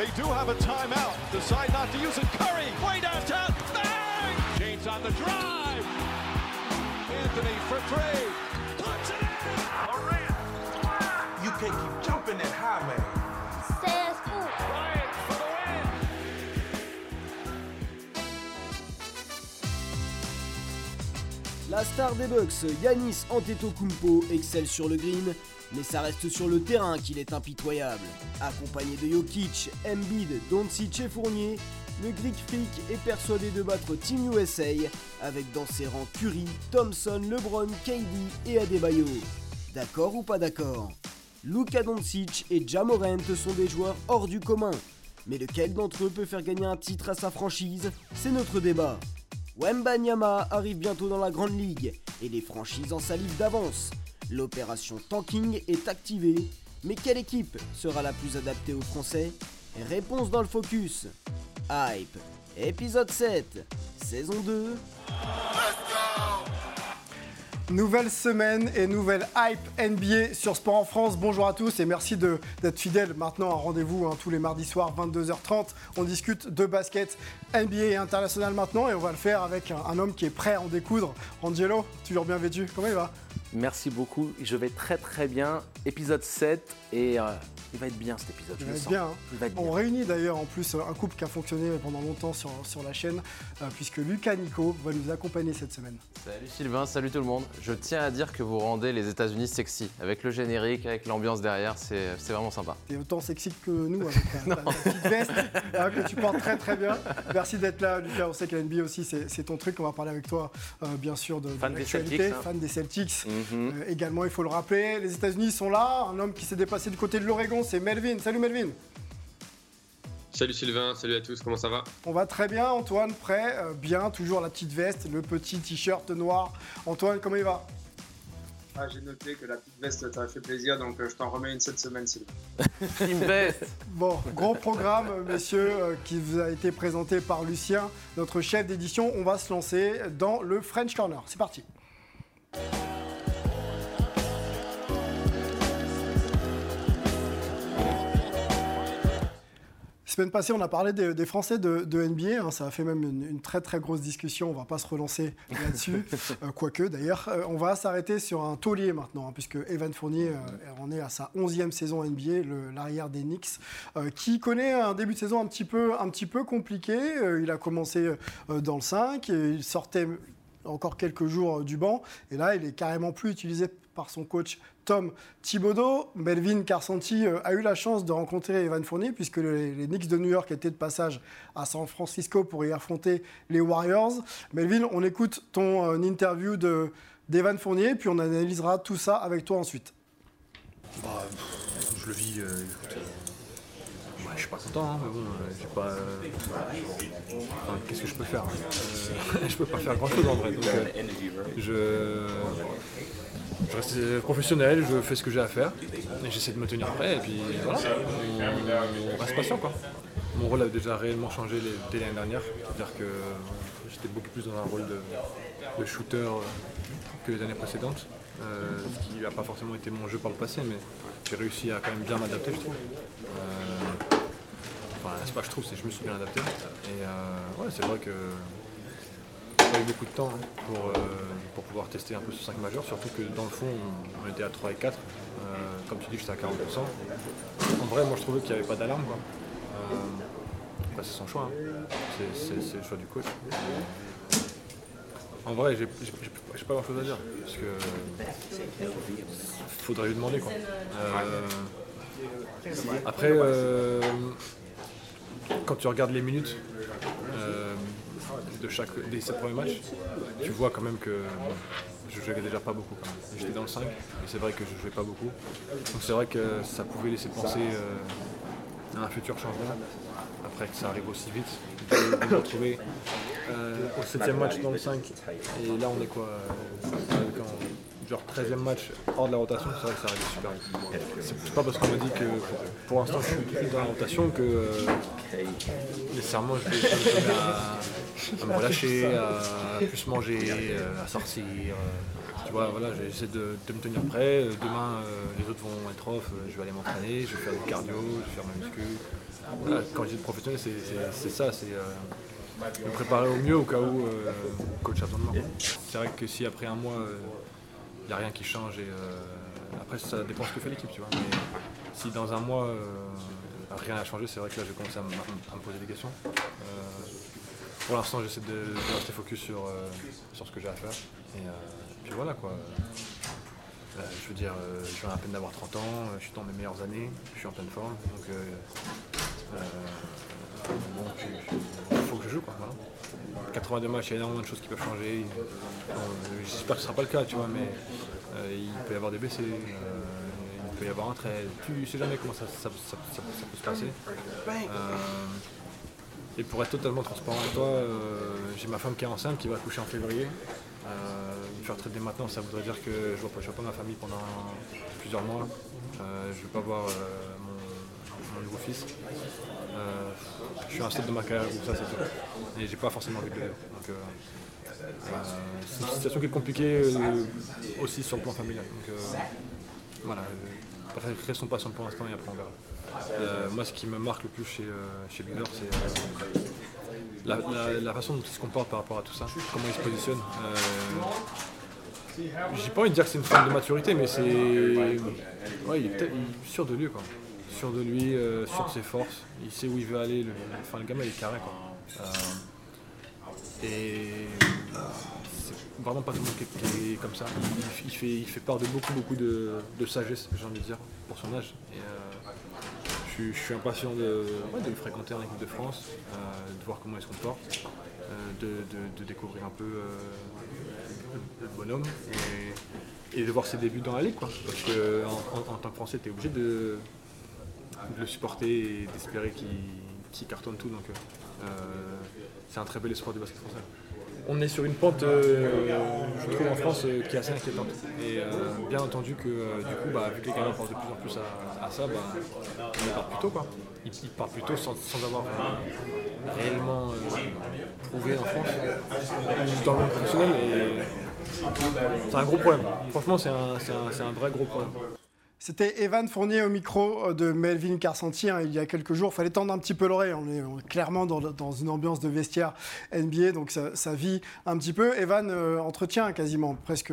They do have a timeout. Decide not to use it. Curry, way downtown. Bang! James on the drive. Anthony for three. Puts it in. Durant. You can't keep La star des Bucks, Yanis Antetokounmpo, excelle sur le green, mais ça reste sur le terrain qu'il est impitoyable. Accompagné de Jokic, Embiid, Doncic et Fournier, le Greek Freak est persuadé de battre Team USA avec dans ses rangs Curry, Thompson, LeBron, KD et Adebayo. D'accord ou pas d'accord? Luka Doncic et Jamorant sont des joueurs hors du commun. Mais lequel d'entre eux peut faire gagner un titre à sa franchise? C'est notre débat. Wembanyama arrive bientôt dans la Grande Ligue et les franchises en salivent d'avance. L'opération tanking est activée, mais quelle équipe sera la plus adaptée aux Français? Réponse dans le focus. Hype, épisode 7, saison 2. Nouvelle semaine et nouvelle hype NBA sur Sport en France. Bonjour à tous et merci d'être fidèles maintenant à rendez-vous hein, tous les mardis soirs 22h30. On discute de basket NBA et international maintenant et on va le faire avec un, un homme qui est prêt à en découdre. Angelo, toujours bien vêtu. Comment il va? Merci beaucoup. Je vais très très bien. Épisode 7 et euh, il va être bien cet épisode. Il je va le être sens. bien. hein. Il va être On réunit d'ailleurs en plus un couple qui a fonctionné pendant longtemps sur, sur la chaîne euh, puisque Lucas Nico va nous accompagner cette semaine. Salut Sylvain, salut tout le monde. Je tiens à dire que vous rendez les États-Unis sexy. Avec le générique, avec l'ambiance derrière, c'est c'est vraiment sympa. T'es autant sexy que nous avec ta, ta- ta petite veste hein, que tu portes très très bien. Merci d'être là, Lucas. On sait que la NBA aussi, c'est c'est ton truc. On va parler avec toi, euh, bien sûr, de, de Fan des l'actualité. Celtics, hein. Fan des Celtics. Mhm. Euh, également, il faut le rappeler, les États-Unis sont là. Un homme qui s'est déplacé du côté de l'Oregon, c'est Melvin. Salut Melvin. Salut Sylvain, salut à tous, comment ça va? On va très bien, Antoine, prêt, euh, bien, toujours la petite veste, le petit t-shirt noir. Antoine, comment il va? Ah, J'ai noté que la petite veste t'a fait plaisir, donc euh, je t'en remets une cette semaine Sylvain. Team Best. Bon, gros programme, messieurs, euh, qui vous a été présenté par Lucien, notre chef d'édition. On va se lancer dans le French Corner. C'est parti. Semaine passée, on a parlé des, des Français de, de NBA. hein, ça a fait même une, une très très grosse discussion. On va pas se relancer là-dessus, euh, quoique d'ailleurs. Euh, on va s'arrêter sur un taulier maintenant, hein, puisque Evan Fournier euh, en est à sa 11e saison NBA, l'arrière des Knicks, euh, qui connaît un début de saison un petit peu, un petit peu compliqué. Euh, il a commencé euh, dans le 5, et il sortait encore quelques jours euh, du banc, et là, il est carrément plus utilisé par son coach Tom Thibodeau. Melvin Carsanti euh, a eu la chance de rencontrer Evan Fournier puisque les, Knicks de New York étaient de passage à San Francisco pour y affronter les Warriors. Melvin, on écoute ton euh, interview de d'Evan Fournier, puis on analysera tout ça avec toi ensuite. Bah, je le vis, euh, écoute, euh, je suis pas content, hein, mais bon, euh, j'ai pas. Qu'est-ce que je peux faire Euh, Je peux pas faire grand chose en vrai. Je, je reste euh, professionnel, je fais ce que j'ai à faire, et j'essaie de me tenir prêt, et puis voilà, on, reste patient quoi. Mon rôle a déjà réellement changé dès l'année dernière, c'est-à-dire que euh, j'étais beaucoup plus dans un rôle de, shooter euh, que les années précédentes. Ce qui n'a pas forcément été mon jeu par le passé, mais j'ai réussi à quand même bien m'adapter, je trouve. Enfin, c'est pas que je trouve, c'est que je me suis bien adapté. Et euh, ouais, c'est vrai que j'ai pas eu beaucoup de temps hein, pour, pour pouvoir tester un peu ce 5 majeur, surtout que dans le fond, on, était à 3 et 4. Euh, comme tu dis, j'étais à 40%. En vrai, moi, je trouvais qu'il n'y avait pas d'alarme. Euh, après, c'est son choix. hein. C'est- le choix du coach. En vrai, j'ai pas grand chose à dire. Parce que. Faudrait lui demander quoi. Euh, après, euh, quand tu regardes les minutes de chaque, des 7 premiers matchs, tu vois quand même que je jouais déjà pas beaucoup. J'étais dans le 5, et c'est vrai que je jouais pas beaucoup. Donc c'est vrai que ça pouvait laisser penser euh, à un futur changement. Après que ça arrive aussi vite, de, me retrouver euh, au 7 match dans le 5. Et là on est quoi euh, Genre 13 e match hors de la rotation, c'est vrai que ça arrive super vite. C'est pas parce qu'on me dit que pour l'instant je suis dans la rotation que euh, nécessairement je vais à, à me relâcher, à plus manger, euh, à sortir. euh, tu vois, voilà, j'essaie de, me tenir prêt. Demain, les autres vont être off, je vais aller m'entraîner, je vais faire du cardio, je vais faire ma muscu. Quand je dis professionnel, c'est ça, c'est me préparer au mieux au cas où coach a besoin de moi. C'est vrai que si après un mois, n'y a rien qui change et après ça dépend ce que fait l'équipe, tu vois. Si dans un mois rien n'a changé, c'est vrai que là je commence à, à, me poser des questions. pour l'instant j'essaie de, rester focus sur, sur ce que j'ai à faire. Et, puis voilà quoi. je veux dire, je viens à peine d'avoir 30 ans, je suis dans mes meilleures années, je suis en pleine forme. Donc, il faut que je joue. Quoi, 82 matchs, il y a énormément de choses qui peuvent changer. J'espère que ce ne sera pas le cas, tu vois, mais il peut y avoir des blessés, il peut y avoir un trait. Tu ne sais jamais comment ça, peut se passer. et pour être totalement transparent avec toi, j'ai ma femme qui est enceinte, qui va accoucher en février. me faire traiter maintenant, ça voudrait dire que je ne vois, pas ma famille pendant plusieurs mois. je ne vais pas voir fils. je suis un stade de ma carrière ça c'est. Et j'ai pas forcément envie de le vivre. Donc, c'est une situation qui est compliquée aussi sur le plan familial. Donc voilà, restons patients pour l'instant et après on verra. moi ce qui me marque le plus chez, chez Bigler, c'est la, façon dont il se comporte par rapport à tout ça, comment il se positionne. J'ai pas envie de dire que c'est une forme de maturité, mais c'est. Ouais, il est, sûr de lui, quoi. De lui, sûr de ses forces. Il sait où il veut aller. Le, enfin, le gamin, est carré, quoi. et. C'est vraiment pas tout le monde qui est, comme ça. Il, fait, il fait part de beaucoup, beaucoup de, sagesse, j'ai envie de dire, pour son âge. Et, je, suis impatient de, le fréquenter en équipe de France, de voir comment il se comporte, de, découvrir un peu le bonhomme et, de voir ses débuts dans la ligue. Quoi. Parce qu'en en, tant que Français, tu es obligé de, le supporter et d'espérer qu'il cartonne tout. Donc euh, c'est un très bel espoir du basket français. On est sur une pente, euh, je trouve, en France euh, qui est assez inquiétante. Et bien entendu que du coup, bah, vu que les gamins pensent de plus en plus à, ça, bah, on part plus tôt. Quoi. Ils, partent plus tôt sans, avoir réellement prouvé en France, dans le monde professionnel. C'est un gros problème. Franchement, c'est un, vrai gros problème. C'était Evan Fournier au micro euh, de Melvin Carcentier hein, il y a quelques jours. Il fallait tendre un petit peu l'oreille. On est clairement dans, une ambiance de vestiaire NBA, donc ça, vit un petit peu. Evan euh, entretient quasiment presque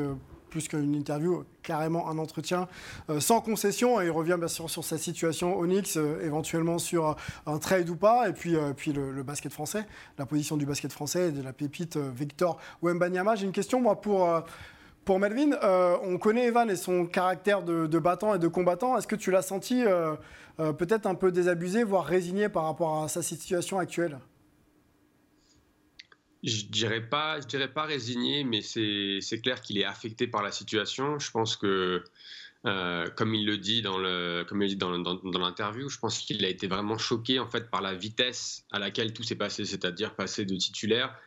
plus qu'une interview, carrément un entretien euh, sans concession. Et il revient bien sûr sur sa situation Onyx, éventuellement sur un trade ou pas. Et puis, puis le, basket français, la position du basket français et de la pépite Victor Wembanyama. J'ai une question, moi, pour pour Melvin, euh, on connaît Evan et son caractère de, battant et de combattant. Est-ce que tu l'as senti euh, euh, peut-être un peu désabusé, voire résigné par rapport à sa situation actuelle? Je dirais pas, je dirais pas résigné, mais c'est clair qu'il est affecté par la situation. Je pense que, comme il le dit dans dans l'interview, je pense qu'il a été vraiment choqué en fait par la vitesse à laquelle tout s'est passé, c'est-à-dire passer de titulaire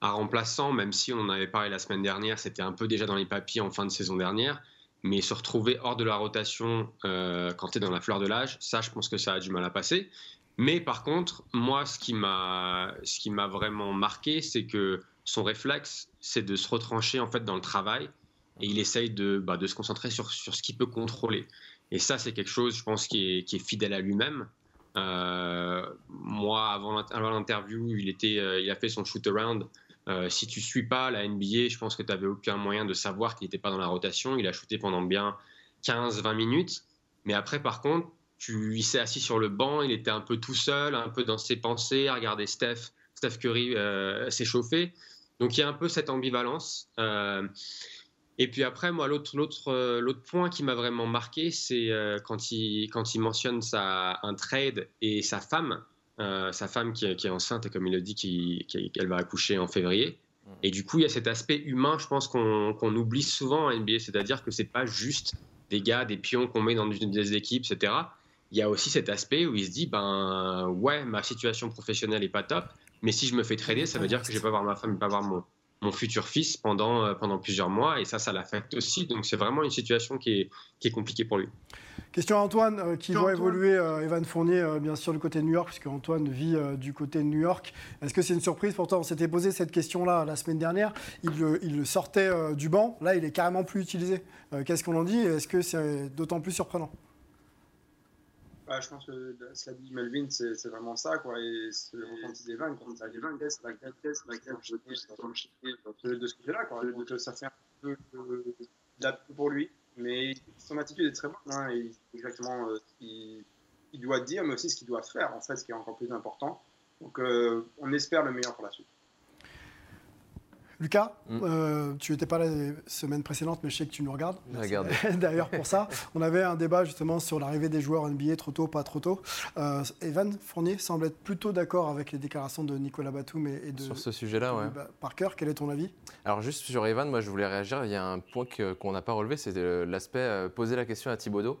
à remplaçant, même si on en avait parlé la semaine dernière, c'était un peu déjà dans les papiers en fin de saison dernière, mais se retrouver hors de la rotation euh, quand tu es dans la fleur de l'âge, ça, je pense que ça a du mal à passer. Mais par contre, moi, ce qui m'a, vraiment marqué, c'est que son réflexe, c'est de se retrancher en fait dans le travail et il essaye de, bah, de se concentrer sur, sur ce qu'il peut contrôler. Et ça, c'est quelque chose, je pense, qui est, qui est fidèle à lui-même. Euh, moi, avant l'interview, il, euh, il a fait son shoot-around euh, si tu suis pas la NBA, je pense que tu n'avais aucun moyen de savoir qu'il n'était pas dans la rotation. Il a shooté pendant bien 15-20 minutes. Mais après, par contre, il s'est assis sur le banc, il était un peu tout seul, un peu dans ses pensées, à regarder Steph, Curry euh, s'échauffer. Donc il y a un peu cette ambivalence. Euh, et puis après, moi, l'autre, l'autre, point qui m'a vraiment marqué, c'est quand, il, mentionne un trade et sa femme. Euh, sa femme qui, est enceinte et comme il le dit qu'elle va accoucher en février. Mm. Et du coup, il y a cet aspect humain, je pense qu'on oublie souvent en NBA, c'est-à-dire que c'est pas juste des gars, des pions qu'on met dans des équipes, etc. Il y a aussi cet aspect où il se dit, ben ouais, ma situation professionnelle est pas top, mais si je me fais trader, ça veut dire que je vais pas voir ma femme, pas voir mon, mon futur fils pendant, euh, pendant plusieurs mois et ça, ça l'affecte aussi. Donc c'est vraiment une situation qui est, qui est compliquée pour lui. Question à Antoine, euh, qui voit évoluer euh, Evan Fournier, bien sûr, du côté de New York, puisque Antoine vit du côté de New York. Est-ce que c'est une surprise pour toi? On s'était posé cette question-là la semaine dernière. Il, il sortait du banc. Là, il est carrément plus utilisé. Qu'est-ce qu'on en dit? Est-ce que c'est d'autant plus surprenant? Je pense que cela dit Melvin, c'est vraiment ça, quoi. Et c'est le ressenti des vannes, quand as des vannes, qu'est-ce la qu'est-ce la de ce côté-là, quoi. Donc ça fait un peu de pour lui, mais son attitude est très bonne, hein, et exactement ce qu'il doit dire, mais aussi ce qu'il doit faire, en fait, ce qui est encore plus important. Donc on espère le meilleur pour la suite. Lucas, mm. euh, tu n'étais pas là les semaines précédentes, mais je sais que tu nous regardes. D'ailleurs, pour ça, on avait un débat justement sur l'arrivée des joueurs NBA, trop tôt, pas trop tôt. Euh, Evan Fournier semble être plutôt d'accord avec les déclarations de Nicolas Batum et, de. Sur ce sujet-là, ouais. Parker, quel est ton avis? Alors, juste sur Evan, moi, je voulais réagir. Il y a un point qu'on n'a pas relevé, c'est l'aspect euh, poser la question à Thibaudot.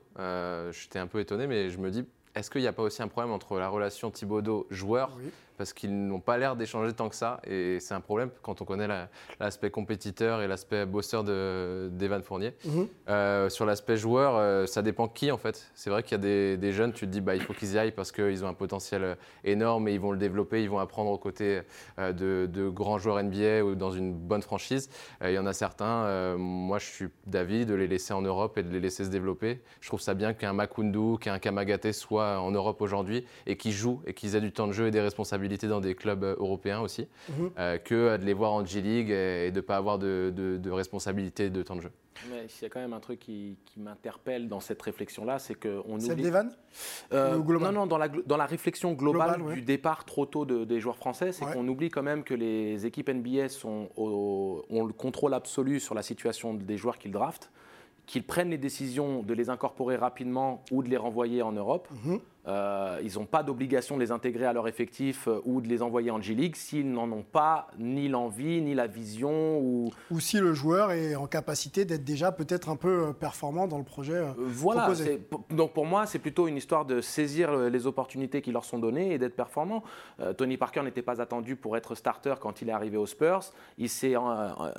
J'étais un peu étonné, mais je me dis, est-ce qu'il n'y a pas aussi un problème entre la relation Thibaudot-joueur parce qu'ils n'ont pas l'air d'échanger tant que ça. Et c'est un problème quand on connaît l'aspect compétiteur et l'aspect bosseur d'Evan Fournier. Mhm. Euh, sur l'aspect joueur, euh, ça dépend qui en fait. C'est vrai qu'il y a des, jeunes, tu te dis bah, il faut qu'ils y aillent parce qu'ils ont un potentiel euh, énorme et ils vont le développer, ils vont apprendre aux côtés de, grands joueurs NBA ou dans une bonne franchise. il y en a certains, moi je suis d'avis de les laisser en Europe et de les laisser se développer. Je trouve ça bien qu'un Makundu, qu'un Kamagate soit en Europe aujourd'hui et qu'ils jouent et qu'ils aient du temps de jeu et des responsabilités dans des clubs euh, européens aussi, mhm. euh, que de les voir en G-League et de ne pas avoir de, de, responsabilité de temps de jeu. Mais il y a quand même un truc qui, m'interpelle dans cette réflexion-là, c'est qu'on oublie... Celle d'Evan euh, Non, non, dans la, dans la réflexion globale du départ trop tôt des joueurs français, c'est qu'on oublie quand même que les équipes NBA sont ont le contrôle absolu sur la situation des joueurs qu'ils draftent, qu'ils prennent les décisions de les incorporer rapidement ou de les renvoyer en Europe. Mhm. Euh, ils n'ont pas d'obligation de les intégrer à leur effectif euh, ou de les envoyer en G-League s'ils n'en ont pas ni l'envie, ni la vision. Ou, ou si le joueur est en capacité d'être déjà peut-être un peu euh, performant dans le projet voilà, Donc pour moi, c'est plutôt une histoire de saisir les opportunités qui leur sont données et d'être performant. Tony Parker n'était pas attendu pour être starter quand il est arrivé aux Spurs. Il, s'est,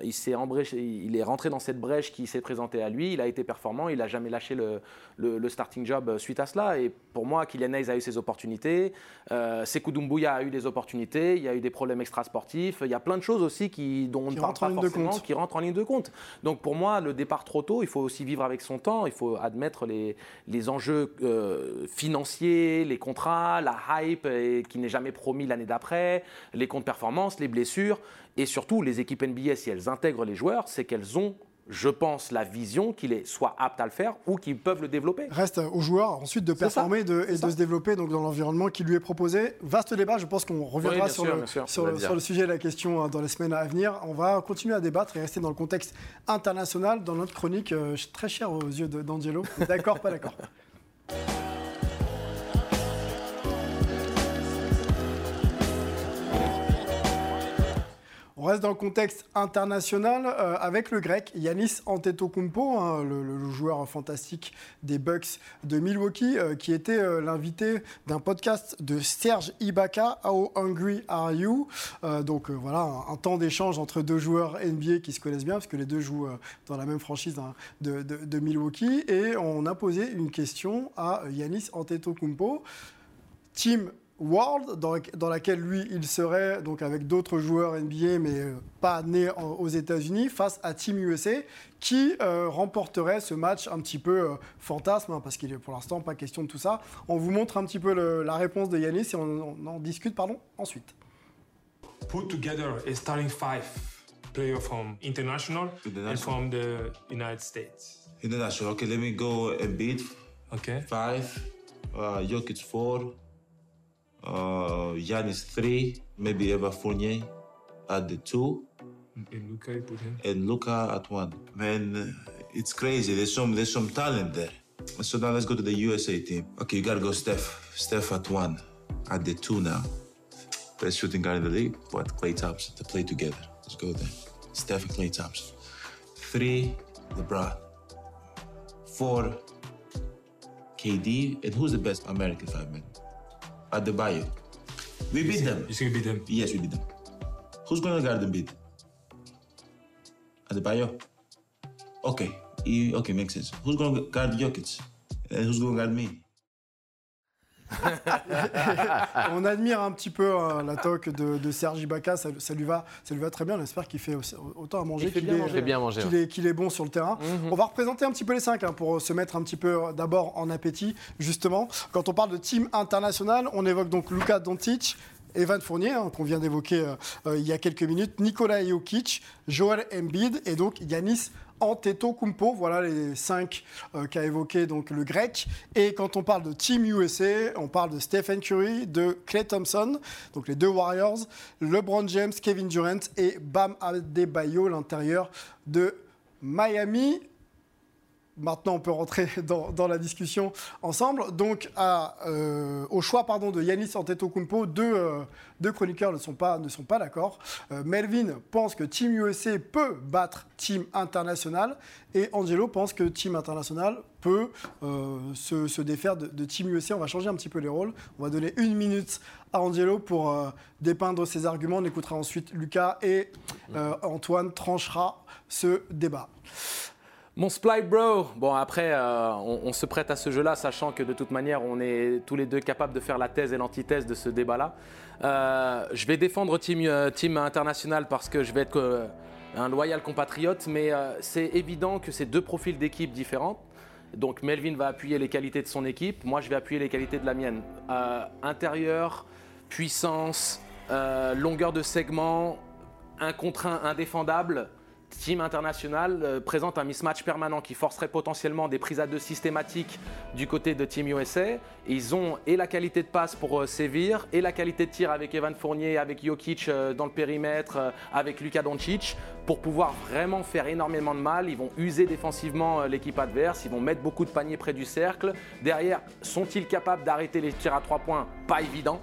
il, s'est il est rentré dans cette brèche qui s'est présentée à lui. Il a été performant. Il n'a jamais lâché le, le, starting job suite à cela. Et pour moi, Kylian Hayes a eu ses opportunités, euh, Sekou Doumbouya a eu des opportunités, il y a eu des problèmes extrasportifs, il y a plein de choses aussi qui, dont on ne parle pas forcément, qui rentrent en ligne de compte. Donc pour moi, le départ trop tôt, il faut aussi vivre avec son temps, il faut admettre les, les enjeux euh, financiers, les contrats, la hype et, qui n'est jamais promis l'année d'après, les comptes performance, les blessures, et surtout les équipes NBA, si elles intègrent les joueurs, c'est qu'elles ont je pense, la vision qu'il est soit apte à le faire ou qu'ils peuvent le développer. Reste aux joueurs ensuite de performer et de se développer donc, dans l'environnement qui lui est proposé. Vaste débat, je pense qu'on reviendra sur, le, sur, le, sujet de la question hein, dans les semaines à venir. On va continuer à débattre et rester dans le contexte international dans notre chronique euh, très chère aux yeux d'Angelo. D'accord, pas d'accord? On reste dans le contexte international euh, avec le grec Yanis Antetokounmpo, hein, le, joueur fantastique des Bucks de Milwaukee, euh, qui était euh, l'invité d'un podcast de Serge Ibaka, How Hungry Are You? Donc voilà, un, temps d'échange entre deux joueurs NBA qui se connaissent bien, parce que les deux jouent dans la même franchise hein, de, Milwaukee. Et on a posé une question à Yanis Antetokounmpo. Team World, dans, laquelle lui, il serait donc avec d'autres joueurs NBA, mais euh, pas nés aux États-Unis, face à Team USA, qui euh, remporterait ce match un petit peu euh, fantasme, hein, parce qu'il est pour l'instant pas question de tout ça. On vous montre un petit peu la réponse de Yanis et on, en discute pardon, ensuite. Put together a starting five player from international, and from the United States. International, okay, let me go a bit. Okay. Five, uh, Jokic four. Uh, Giannis three, maybe Eva Fournier at the two. And Luca, you put him. And Luca at one. Man, it's crazy. There's some there's some talent there. So now let's go to the USA team. Okay, you gotta go Steph. Steph at one. At the two now. Best shooting guard in the league. What? Clay Thompson to play together. Let's go there. Steph and Clay Thompson. Three, LeBron. Four, KD. And who's the best American five man? At the We beat them. You we beat them? Yes, we beat them. Who's gonna guard them beat? Adebayo. Okay, he, okay, Okay makes sense. Who's going to guard Jokic? And who's going to guard me? on admire un petit peu hein, la toque de, de Sergi Baca, ça, ça, lui va, ça lui va très bien. On espère qu'il fait aussi- autant à manger qu'il bien est, bien manger, qu'il est- qu'il est bon sur le terrain. Mhm. On va représenter un petit peu les cinq hein, pour se mettre un petit peu euh, d'abord en appétit, justement. Quand on parle de team international, on évoque donc Luka Doncic. Evan Fournier, hein, qu'on vient d'évoquer euh, euh, il y a quelques minutes, Nikola Jokic, Joel Embiid et donc Yanis Antetokounmpo. Voilà les cinq euh, qu'a évoqué donc le grec. Et quand on parle de Team USA, on parle de Stephen Curry, de Clay Thompson, donc les deux Warriors, LeBron James, Kevin Durant et Bam Adebayo, l'intérieur de Miami. Maintenant, on peut rentrer dans, la discussion ensemble. Donc, euh, au choix pardon, de Yanis Antetokounmpo, deux, euh, deux chroniqueurs ne sont pas, d'accord. Euh, Melvin pense que Team USA peut battre Team International et Angelo pense que Team International peut euh, se, défaire de, de Team USA. On va changer un petit peu les rôles. On va donner une minute à Angelo pour dépeindre ses arguments. On écoutera ensuite Lucas et Antoine tranchera ce débat. Mon Sply Bro, bon après euh, on, se prête à ce jeu-là, sachant que de toute manière on est tous les deux capables de faire la thèse et l'antithèse de ce débat-là. Euh, je vais défendre Team, euh, team International parce que je vais être un loyal compatriote, mais c'est évident que c'est deux profils d'équipe différents. Donc Melvin va appuyer les qualités de son équipe, moi je vais appuyer les qualités de la mienne. Intérieur, puissance, longueur de segment, un contre un indéfendable. Team International euh, présente un mismatch permanent qui forcerait potentiellement des prises à deux systématiques du côté de Team USA. Ils ont et la qualité de passe pour euh, sévir et la qualité de tir avec Evan Fournier, avec Jokic euh, dans le périmètre, avec Luka Doncic pour pouvoir vraiment faire énormément de mal. Ils vont user défensivement l'équipe adverse, ils vont mettre beaucoup de paniers près du cercle. Derrière, sont-ils capables d'arrêter les tirs à trois points? Pas évident.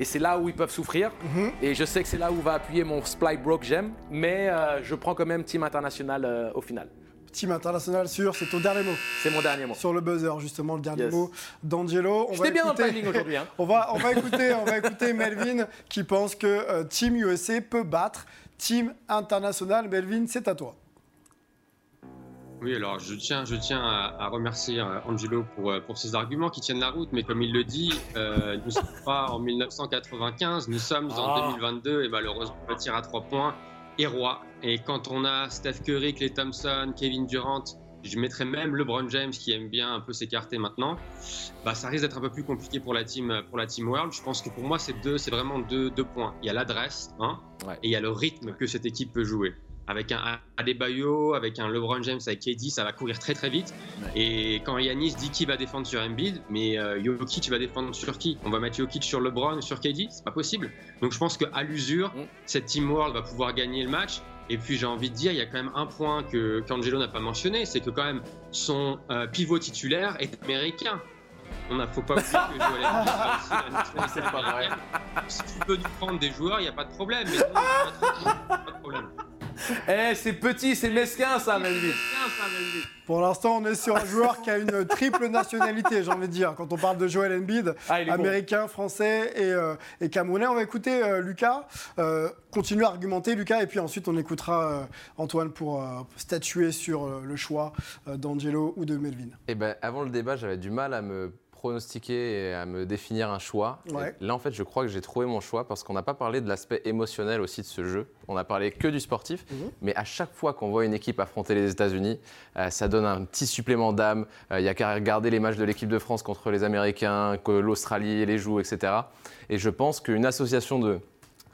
Et c'est là où ils peuvent souffrir. Et je sais que c'est là où va appuyer mon Sply Bro que j'aime. Mais euh, je prends quand même Team International euh, au final. Team International sûr, c'est ton dernier mot. C'est mon dernier mot. Sur le buzzer, justement, le dernier Yes. mot d'Angelo. On va bien dans le écouter- timing aujourd'hui. hein. on, va, on, va écouter, on va écouter Melvin qui pense que euh, Team USA peut battre Team International. Melvin, c'est à toi. Oui, alors je tiens, je tiens à, à remercier euh, Angelo pour, euh, pour ses arguments qui tiennent la route, mais comme il le dit, euh, nous ne sommes pas en 1995, nous sommes en Ah. 2022 et malheureusement le tir à trois points est roi. Et quand on a Steph Curry, Clay Thompson, Kevin Durant, je mettrais même LeBron James qui aime bien un peu s'écarter maintenant, bah, ça risque d'être un peu plus compliqué pour la team, pour la team World. Je pense que pour moi, c'est deux, c'est vraiment deux, deux points. Il y a l'adresse, hein, Ouais. et il y a le rythme que cette équipe peut jouer. Avec un Adebayo, avec un LeBron James, avec KD, ça va courir très très vite. Et quand Yanis dit qui va défendre sur Embiid, mais euh, Jokic va défendre sur qui? On va mettre Jokic sur LeBron, sur KD C'est pas possible. Donc je pense qu'à l'usure, Mm. cette Team World va pouvoir gagner le match. Et puis j'ai envie de dire, il y a quand même un point que qu'Angelo n'a pas mentionné, c'est que quand même son euh, pivot titulaire est américain. On ne faut pas oublier que Joel Embiid nationalité américaine. Si tu veux nous prendre des joueurs, il n'y a pas de problème. Mais nous, on va être tranquille, pas de problème. Eh, c'est petit, c'est mesquin ça, Melvin. Pour l'instant, on est sur un joueur qui a une triple nationalité, j'ai envie de dire. Quand on parle de Joel Embiid, Ah, bon. américain, français et, euh, et camerounais. On va écouter euh, Lucas. Euh, continue à argumenter, Lucas, et puis ensuite on écoutera euh, Antoine pour euh, statuer sur euh, le choix euh, d'Angelo ou de Melvin. Eh ben, avant le débat, j'avais du mal à me pronostiquer et à me définir un choix. Ouais. Là, en fait, je crois que j'ai trouvé mon choix parce qu'on n'a pas parlé de l'aspect émotionnel aussi de ce jeu. On a parlé que du sportif, Mhm. mais à chaque fois qu'on voit une équipe affronter les États-Unis, euh, ça donne un petit supplément d'âme. Euh, Il y a qu'à regarder les matchs de l'équipe de France contre les Américains, que l'Australie les joue, etc. Et je pense qu'une association de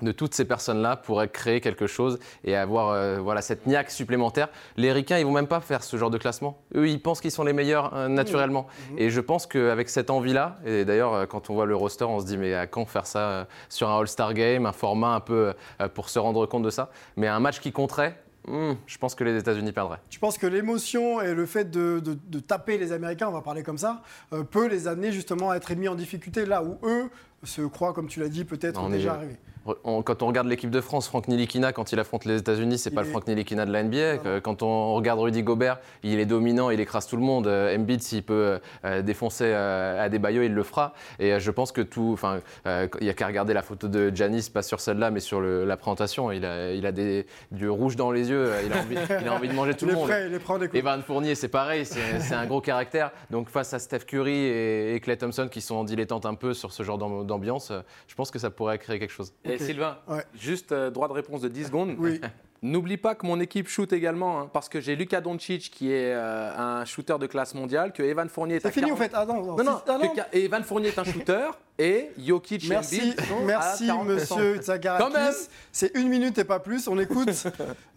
de toutes ces personnes-là pourrait créer quelque chose et avoir euh, voilà, cette niaque supplémentaire. Les Ricains, ils vont même pas faire ce genre de classement. Eux, ils pensent qu'ils sont les meilleurs euh, naturellement. Et je pense qu'avec cette envie-là, et d'ailleurs, euh, quand on voit le roster, on se dit, mais à quand faire ça euh, sur un All-Star Game, un format un peu pour se rendre compte de ça Mais un match qui compterait, hmm, je pense que les États-Unis perdraient. Tu penses que l'émotion et le fait de, de- de taper les Américains, on va parler comme ça, euh, peut les amener justement à être mis en difficulté là où eux se croient, comme tu l'as dit, peut-être déjà arrivés. On- quand on regarde l'équipe de France, Franck Nilikina, quand il affronte les États-Unis, c'est pas le Franck Nilikina de la NBA. Quand on regarde Rudy Gobert, il est dominant, il écrase tout le monde. Euh, Embiid, s'il peut euh, défoncer euh, Adebayo, il le fera. Et euh, je pense que tout. Enfin, euh, il y a qu'à regarder la photo de Giannis, pas sur celle-là, mais sur le- la présentation. Il a, il a des, du rouge dans les yeux. Il a envie, il a envie de manger tout il le est monde. prêt, il est prêt en découverte. Evan Fournier, c'est pareil, c'est un gros caractère. Donc face à Steph Curry et, et Clay Thompson qui sont en dilettante un peu sur ce genre d'am- d'ambiance, euh, je pense que ça pourrait créer quelque chose. Et Sylvain, Ouais. juste euh, droit de réponse de 10 secondes. Oui. N'oublie pas que mon équipe shoot également, hein, parce que j'ai Luka Doncic qui est euh, un shooter de classe mondiale, que Evan Fournier est C'est fini, 40 en fait. Ah non, non, Non, non, c'est- ah que Evan Fournier est un shooter et Jokic et Merci, merci 40%. monsieur. Tsagarakis. C'est une minute et pas plus. On écoute,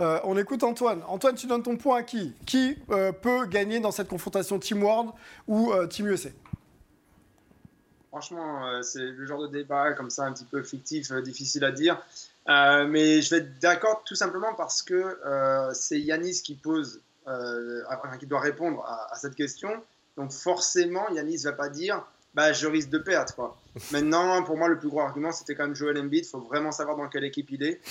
euh, on écoute Antoine. Antoine, tu donnes ton point à qui? Qui euh, peut gagner dans cette confrontation Team World ou euh, Team USA Franchement, euh, c'est le genre de débat comme ça, un petit peu fictif, euh, difficile à dire. Euh, mais je vais être d'accord tout simplement parce que euh, c'est Yanis qui pose, euh, qui doit répondre à, à cette question. Donc forcément, Yanis va pas dire, bah je risque de perdre quoi. Maintenant, pour moi, le plus gros argument, c'était quand même Joel Embiid. Il faut vraiment savoir dans quelle équipe il est.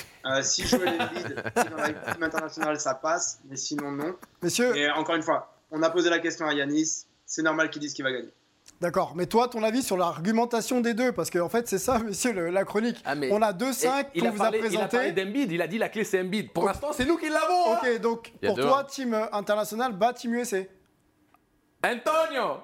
Si Joel Embiid est dans la team internationale, ça passe, mais sinon non. Messieurs, Et encore une fois, on a posé la question à Yanis. C'est normal qu'il dise qu'il va gagner. D'accord. Mais toi, ton avis sur l'argumentation des deux Parce qu'en fait, c'est ça, monsieur, le- la chronique. Ah, mais- On a deux Et 5 il, qu'on a vous parlé, a il a parlé d'Embiid, il a dit la clé c'est Embiid. Pour l'instant, c'est nous qui l'avons. hein. Ok, donc pour toi, hein. Team international bat Team USA. Antonio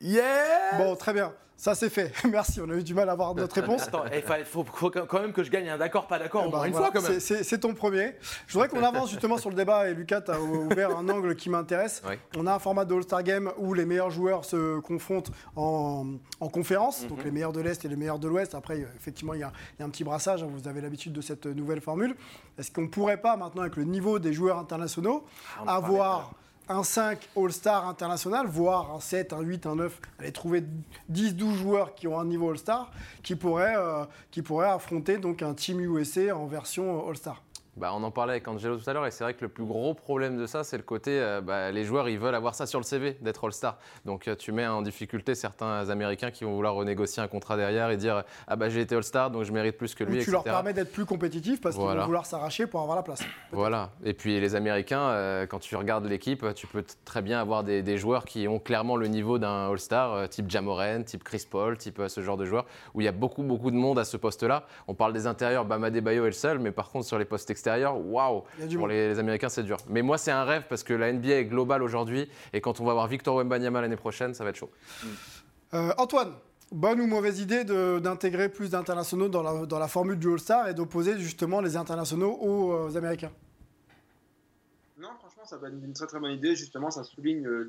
Yeah Bon, très bien. Ça, c'est fait. Merci, on a eu du mal à avoir notre réponse. Attends, il faut, faut quand même que je gagne un d'accord, pas d'accord, Eh au ben, une voilà, fois quand même. c'est- ton premier. Je voudrais qu'on avance justement sur le débat et Lucas, tu as ouvert un angle qui m'intéresse. Oui. On a un format de All-Star Game où les meilleurs joueurs se confrontent en, en conférence, Mhm. donc les meilleurs de l'Est et les meilleurs de l'Ouest. Après, euh, effectivement, il y, a il y a un petit brassage, hein, vous avez l'habitude de cette nouvelle formule. Est-ce qu'on pourrait pas maintenant, avec le niveau des joueurs internationaux, Ah, avoir un 5 All-Star international, voire un 7, un 8, un 9, aller trouver 10-12 joueurs qui ont un niveau All-Star, qui, pourraient, euh, affronter donc un Team USA en version euh, All-Star. Bah, on en parlait avec Angelo tout à l'heure et c'est vrai que le plus gros problème de ça, c'est le côté, euh, bah, les joueurs, ils veulent avoir ça sur le CV, d'être All-Star. Donc euh, tu mets en difficulté certains Américains qui vont vouloir renégocier un contrat derrière et dire, ah bah j'ai été All-Star, donc je mérite plus que lui, tu etc. leur permets d'être plus compétitifs parce qu'ils vont vouloir s'arracher pour avoir la place. Voilà. Et puis les Américains, euh, quand tu regardes l'équipe, tu peux très bien avoir des, des joueurs qui ont clairement le niveau d'un All-Star, euh, type Jamoran, type Chris Paul, type ce genre de joueurs, où il y a beaucoup, beaucoup de monde à ce poste-là. On parle des intérieurs, Bama Bayo est le seul, mais par contre sur les postes extérieurs, waouh a du Pour les, les Américains, c'est dur. Mais moi, c'est un rêve parce que la NBA est globale aujourd'hui, et quand on va voir Victor Wembanyama l'année prochaine, ça va être chaud. Euh, Antoine, bonne ou mauvaise idée d'intégrer plus d'internationaux dans la, dans la formule du All-Star et d'opposer justement les internationaux aux, euh, Américains? Non, franchement, ça va être une très très bonne idée. Justement, ça souligne euh,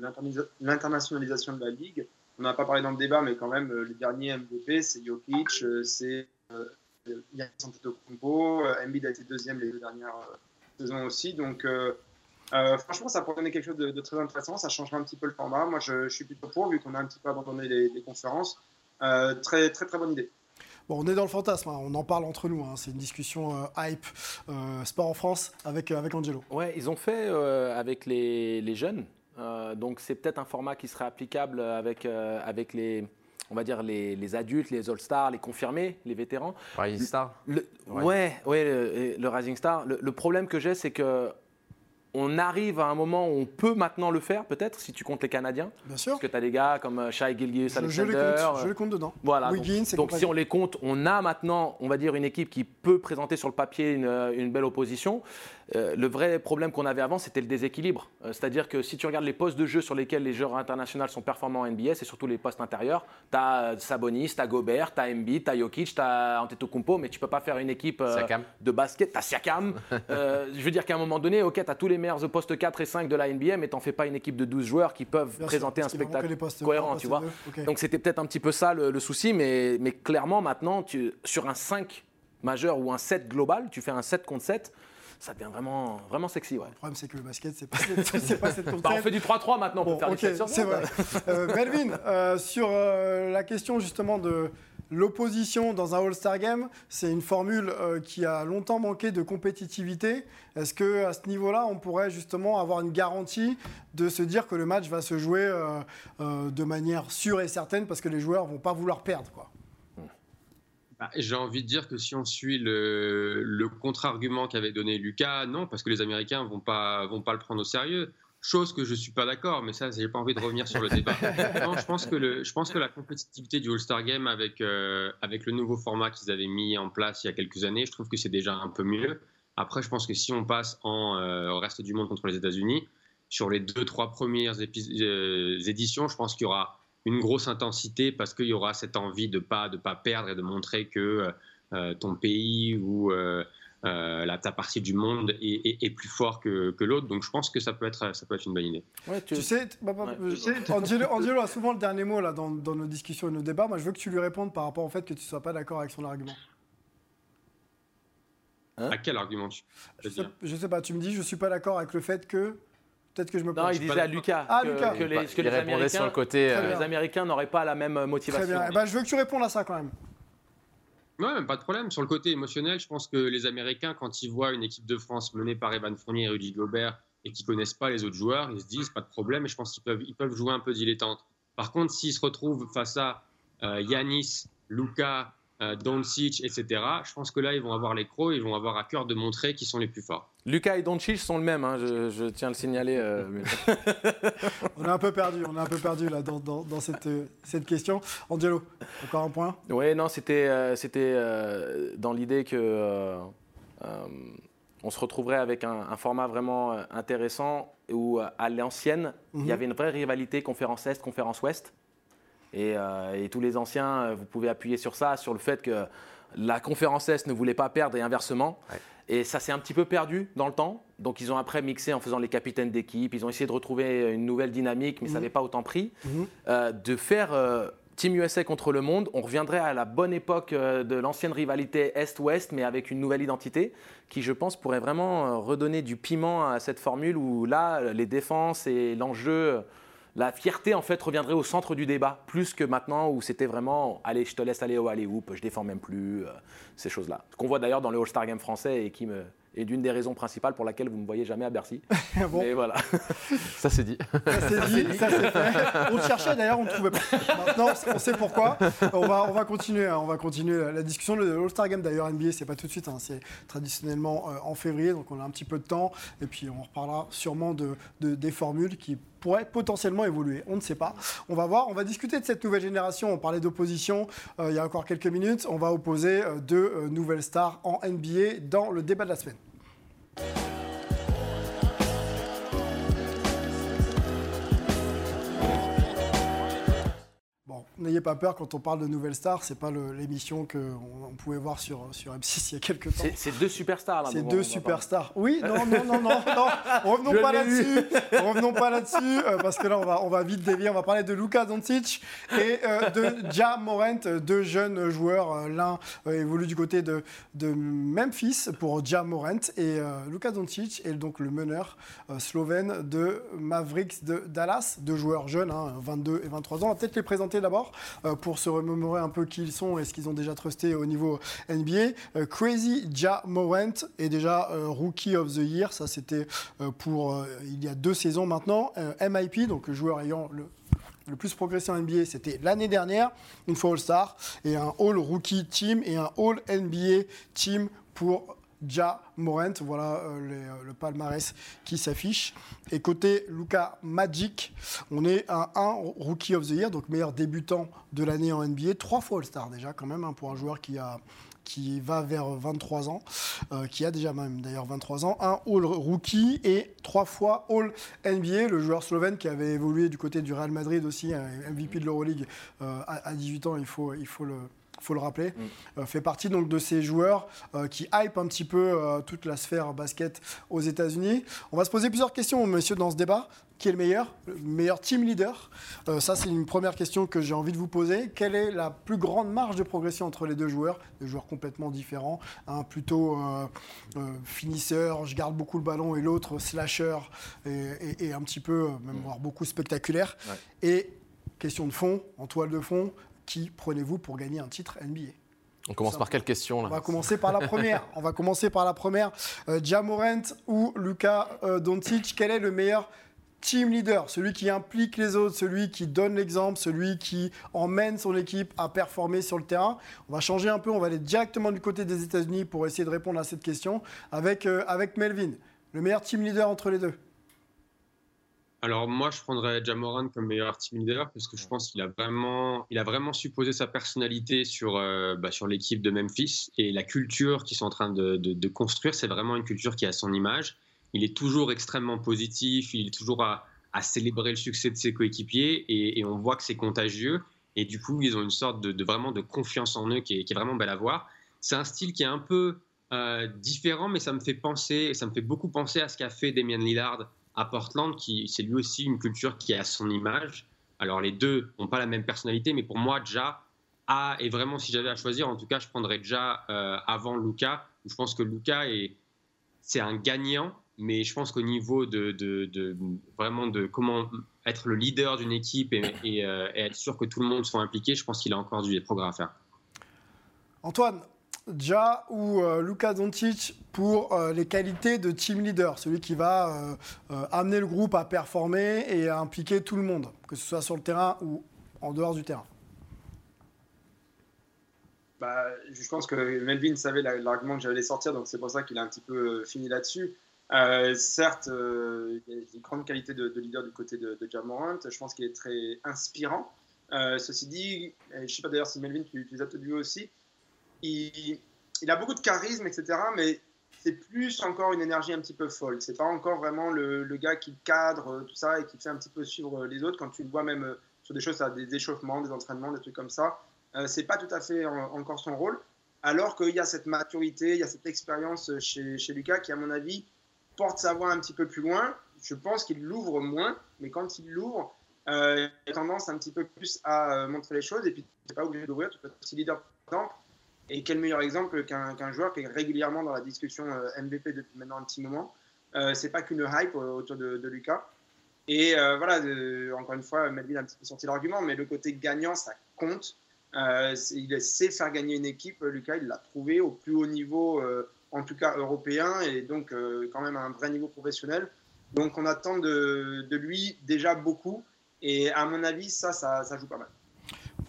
l'internationalisation de la ligue. On n'a pas parlé dans le débat, mais quand même, les derniers MVP, c'est Jokic, c'est euh, Giannis Antetokounmpo, euh, Embiid a été deuxième les deux dernières euh, saisons aussi. Donc, euh, euh, franchement, ça pourrait donner quelque chose de, de très intéressant. Ça changera un petit peu le format. Moi, je, je suis plutôt pour, vu qu'on a un petit peu abandonné les, les conférences. Euh, très très très bonne idée. Bon, on est dans le fantasme, hein, on en parle entre nous. hein, C'est une discussion euh, hype, euh, sport en France avec, euh, avec Angelo. Ouais, ils ont fait euh, avec les, les jeunes. Euh, donc c'est peut-être un format qui serait applicable avec, euh, avec les, on va dire les, les adultes, les all-stars, les confirmés, les vétérans. Rising Star Le- Ouais. ouais, ouais, le, le Rising Star. Le, le problème que j'ai, c'est que on arrive à un moment où on peut maintenant le faire, peut-être, si tu comptes les Canadiens. Bien sûr. Parce que tu as des gars comme euh, Shai Gilgeous Je, je les Alexander. compte, euh, je les compte dedans. voilà. Wiggins donc si on les compte, on a maintenant, on va dire, une équipe qui peut présenter sur le papier une, une belle opposition. Euh, le vrai problème qu'on avait avant, c'était le déséquilibre. Euh, C'est-à-dire que si tu regardes les postes de jeu sur lesquels les joueurs internationaux sont performants en NBA, c'est surtout les postes intérieurs. Tu as Sabonis, tu as Gobert, tu as Embiid, tu as Jokic, tu as Antetokounmpo, mais tu peux pas faire une équipe euh, de basket. Tu as Siakam. Euh, je veux dire qu'à un moment donné, ok, tu as tous les meilleurs postes 4 et 5 de la NBA, mais t'en fais pas une équipe de 12 joueurs qui peuvent Bien présenter un spectacle postes cohérent, tu vois. Donc c'était peut-être un petit peu ça le, le souci, mais, mais clairement maintenant, tu, sur un 5 majeur ou un 7 global, tu fais un 7 contre 7, ça devient vraiment, vraiment sexy. Ouais. Le problème, c'est que le basket, c'est pas, pas cette Bah, on fait du 3-3 maintenant pour faire ok, du 7 sur c'est 7. vrai. Euh, Melvin, euh, sur euh, la question justement de l'opposition dans un All-Star Game, c'est une formule qui a longtemps manqué de compétitivité. Est-ce que à ce niveau-là, on pourrait justement avoir une garantie de se dire que le match va se jouer de manière sûre et certaine parce que les joueurs vont pas vouloir perdre quoi? Bah, j'ai envie de dire que si on suit le, le contre-argument qu'avait donné Lucas, non, parce que les Américains vont pas vont pas le prendre au sérieux. Chose que je suis pas d'accord, mais ça, j'ai pas envie de revenir sur le débat. non, je pense que le, je pense que la compétitivité du All-Star Game avec euh, avec le nouveau format qu'ils avaient mis en place il y a quelques années, je trouve que c'est déjà un peu mieux. Après, je pense que si on passe en euh, au reste du monde contre les États-Unis, sur les deux trois premières euh, éditions, je pense qu'il y aura une grosse intensité parce qu'il y aura cette envie de pas de pas perdre et de montrer que ton pays ou euh, la, ta partie du monde est, plus fort que, l'autre. Donc je pense que ça peut être, ça peut être une bonne idée. tu... sais, Angelo, a souvent le dernier mot là, dans, nos discussions et nos débats. Moi, je veux que tu lui répondes par rapport au fait que tu ne sois pas d'accord avec son argument. Hein? À quel argument tu je sais, sais pas, tu me dis je suis pas d'accord avec le fait que Peut-être que je me Non, il disait à Lucas ah, que, Lucas. que, les, que les Américains, sur le côté, euh, les Américains n'auraient pas la même motivation. Très bien. Eh ben, je veux que tu répondes à ça quand même. Ouais, même pas de problème. Sur le côté émotionnel, je pense que les Américains, quand ils voient une équipe de France menée par Evan Fournier et Rudy Gobert et qui connaissent pas les autres joueurs, ils se disent pas de problème. Et je pense qu'ils peuvent, ils peuvent jouer un peu dilettante. Par contre, s'ils se retrouvent face à euh, Yanis, Luca, euh, Doncic, etc. Je pense que là, ils vont avoir les crocs, ils vont avoir à cœur de montrer qu'ils sont les plus forts. Lucas et Doncic sont le même, hein, je, tiens à le signaler. Euh, on a un peu perdu, on a un peu perdu là dans, dans, cette, cette, question. Angelo, encore un point? Oui, non, c'était euh, c'était euh, dans l'idée que on se retrouverait avec un, format vraiment intéressant où à l'ancienne, il y mhm. avait une vraie rivalité conférence Est, conférence Ouest. Et, et, tous les anciens, vous pouvez appuyer sur ça, sur le fait que la conférence Est ne voulait pas perdre et inversement. Et ça s'est un petit peu perdu dans le temps. Donc ils ont après mixé en faisant les capitaines d'équipe. Ils ont essayé de retrouver une nouvelle dynamique, mais ça mhm. n'avait pas autant pris. Mhm. Euh, de faire euh, Team USA contre le monde, on reviendrait à la bonne époque euh, de l'ancienne rivalité Est-Ouest, mais avec une nouvelle identité, qui je pense pourrait vraiment redonner du piment à cette formule où là, les défenses et l'enjeu la fierté en fait reviendrait au centre du débat, plus que maintenant où c'était vraiment allez, je te laisse aller au allez hoop, je défends même plus, euh, ces choses-là. Ce qu'on voit d'ailleurs dans le All-Star Game français et qui me, est d'une des raisons principales pour laquelle vous ne me voyez jamais à Bercy. bon? Mais voilà. ça c'est dit. Ça c'est dit, ça c'est fait. On cherchait d'ailleurs, on ne trouvait pas. Maintenant, on sait pourquoi. On va, on va continuer, hein. on va continuer la discussion. Le All-Star Game d'ailleurs NBA, c'est pas tout de suite, hein. c'est traditionnellement euh, en février, donc on a un petit peu de temps. Et puis on reparlera sûrement de, des formules qui pourraient potentiellement évoluer. On ne sait pas. On va voir, on va discuter de cette nouvelle génération. On parlait d'opposition euh, il y a encore quelques minutes. On va opposer euh, deux nouvelles stars en NBA dans le débat de la semaine. N'ayez pas peur quand on parle de Nouvelle Star, c'est pas l'émission qu'on on pouvait voir sur, sur M6 il y a quelques temps. C'est deux superstars là. C'est deux superstars. Oui, non, non, non, non, non. Revenons pas là-dessus. Revenons pas là-dessus euh, parce que là on va, on va vite dévier. On va parler de Luka Doncic et euh, de Ja Morant, deux jeunes joueurs. Euh, l'un évolue du côté de, de Memphis pour Ja Morant et Luka Doncic est donc le meneur slovène de Mavericks de Dallas, deux joueurs jeunes, 22 hein, et 23 ans. On va peut-être les présenter d'abord. Euh, pour se remémorer un peu qui ils sont et ce qu'ils ont déjà trusté au niveau NBA. Euh, Crazy Ja Morant est déjà euh, Rookie of the Year. Ça, c'était pour il y a deux saisons maintenant. MIP, donc le joueur ayant le le plus progressé en NBA, c'était l'année dernière, une fois All-Star, et un All-Rookie Team et un All-NBA Team pour Ja Morant. Voilà euh, euh, le palmarès qui s'affiche. Et côté Luca Magic, on est à un Rookie of the Year, donc meilleur débutant de l'année en NBA. Trois fois All-Star déjà, quand même, hein, pour un joueur qui va vers 23 ans, euh, qui a déjà même d'ailleurs 23 ans, un All Rookie et trois fois All NBA, le joueur slovène qui avait évolué du côté du Real Madrid aussi, MVP de l'Euroleague à 18 ans, il faut le, faut le rappeler, mm. euh, fait partie donc de ces joueurs euh, qui hype un petit peu euh, toute la sphère basket aux États-Unis. On va se poser plusieurs questions, monsieur, dans ce débat. Qui est le meilleur Le meilleur team leader? Ça, c'est une première question que j'ai envie de vous poser. Quelle est la plus grande marge de progression entre les deux joueurs? Des joueurs complètement différents. Un plutôt finisseur, je garde beaucoup le ballon, et l'autre slasher, et, un petit peu, même mm. voire beaucoup spectaculaire. Et question de fond, en toile de fond, qui prenez-vous pour gagner un titre NBA on commence par quelle question là On va commencer par la première. on va commencer par la première. Euh, Jamorant ou Luca euh, Doncic, quel est le meilleur team leader, celui qui implique les autres, celui qui donne l'exemple, celui qui emmène son équipe à performer sur le terrain. On va changer un peu, on va aller directement du côté des États-Unis pour essayer de répondre à cette question avec, euh, avec Melvin, le meilleur team leader entre les deux? Alors moi, je prendrais Jamoran comme meilleur team leader parce que je pense qu'il a vraiment, il a vraiment su poser sa personnalité sur, euh, bah, sur l'équipe de Memphis. Et la culture qu'ils sont en train de, de construire, c'est vraiment une culture qui a son image. Il est toujours extrêmement positif, il est toujours à, célébrer le succès de ses coéquipiers. Et, on voit que c'est contagieux. Et du coup, ils ont une sorte de, vraiment de confiance en eux qui est, vraiment belle à voir. C'est un style qui est un peu euh, différent, mais ça me fait penser, ça me fait beaucoup penser à ce qu'a fait Damian Lillard à Portland, qui c'est lui aussi une culture qui a son image. Alors les deux n'ont pas la même personnalité, mais pour moi, Ja a, et vraiment si j'avais à choisir, en tout cas, je prendrais Ja euh, avant Luca. Je pense que Luca est, c'est un gagnant, mais je pense qu'au niveau de, vraiment de comment être le leader d'une équipe euh, et, être sûr que tout le monde soit impliqué, je pense qu'il a encore du progrès à faire. Antoine, Ja ou euh, Luka Doncic pour euh, les qualités de team leader, celui qui va amener le groupe à performer et à impliquer tout le monde, que ce soit sur le terrain ou en dehors du terrain. Bah, je pense que Melvin savait l'argument que j'allais sortir, donc c'est pour ça qu'il a un petit peu fini là-dessus. Euh, certes, euh, il y a une grande qualité de, leader du côté de, de Jamorant. Je pense qu'il est très inspirant. Euh, ceci dit, je ne sais pas d'ailleurs si Melvin, tu, tu les as vu aussi, il, a beaucoup de charisme, etc. Mais c'est plus encore une énergie un petit peu folle. C'est pas encore vraiment le, gars qui cadre tout ça et qui fait un petit peu suivre les autres. Quand tu le vois même sur des choses, des échauffements, des entraînements, des trucs comme ça, c'est pas tout à fait encore son rôle. Alors qu'il y a cette maturité, il y a cette expérience chez, chez Lucas qui, à mon avis, porte sa voix un petit peu plus loin. Je pense qu'il l'ouvre moins, mais quand il l'ouvre, euh, il a tendance un petit peu plus à euh, montrer les choses. Et puis, tu n'es pas obligé d'ouvrir, tu peux être aussi leader, par exemple. Et quel meilleur exemple qu'un joueur qui est régulièrement dans la discussion euh, MVP depuis maintenant un petit moment. Euh, c'est pas qu'une hype autour de, Lucas. Et voilà, encore une fois, Melvin a un petit peu sorti l'argument, mais le côté gagnant, ça compte. il sait faire gagner une équipe. Lucas, il l'a prouvé au plus haut niveau en tout cas européen, et donc euh, quand même à un vrai niveau professionnel. Donc on attend de, lui déjà beaucoup, et à mon avis, ça, ça, joue pas mal.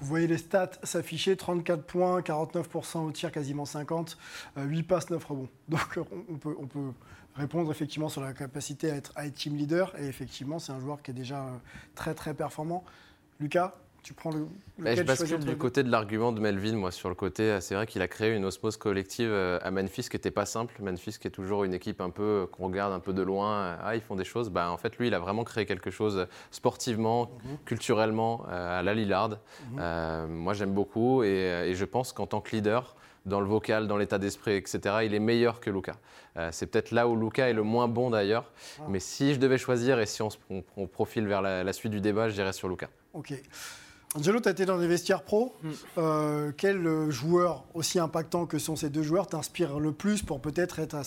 Vous voyez les stats s'afficher 34 points, 49% au tir, quasiment 50, 8 euh, passes, 9 rebonds. Donc on peut, on peut répondre effectivement sur la capacité à être, à être team leader. Et effectivement, c'est un joueur qui est déjà euh, très très performant. Lucas? Tu prends le. je bascule du côté de l'argument de Melvin, moi, sur le côté. Euh, c'est vrai qu'il a créé une osmose collective euh, à Memphis qui n'était pas simple. Memphis qui est toujours une équipe un peu euh, qu'on regarde un peu de loin. Ah, ils font des choses. Bah, en fait, lui, il a vraiment créé quelque chose sportivement, mhm. culturellement, à la Lillard. Mhm. moi, j'aime beaucoup et, je pense qu'en tant que leader, dans le vocal, dans l'état d'esprit, etc. Il est meilleur que Luca. c'est peut-être là où Luca est le moins bon d'ailleurs. Ah. Mais si je devais choisir et si on, on, profile vers la, la, suite du débat, je dirais sur Luca. Ok. Angelo, tu as été dans des vestiaires pro. Mm. Euh, quel euh, joueur aussi impactant que sont ces deux joueurs t'inspire le plus pour peut-être être à,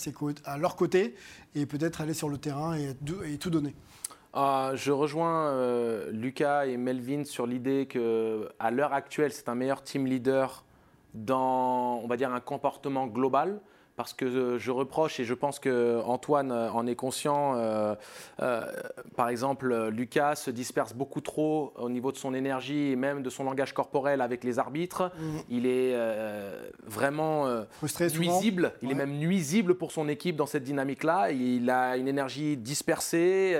à leur côté et peut-être aller sur le terrain et, tout donner? Ah, je rejoins euh, Lucas et Melvin sur l'idée qu'à l'heure actuelle, c'est un meilleur team leader dans, on va dire, un comportement global parce que je reproche, et je pense que Antoine euh, en est conscient, euh, euh, par exemple, Lucas se disperse beaucoup trop au niveau de son énergie et même de son langage corporel avec les arbitres. Mm. Il est vraiment nuisible, il est même nuisible pour son équipe dans cette dynamique-là. Il a une énergie dispersée,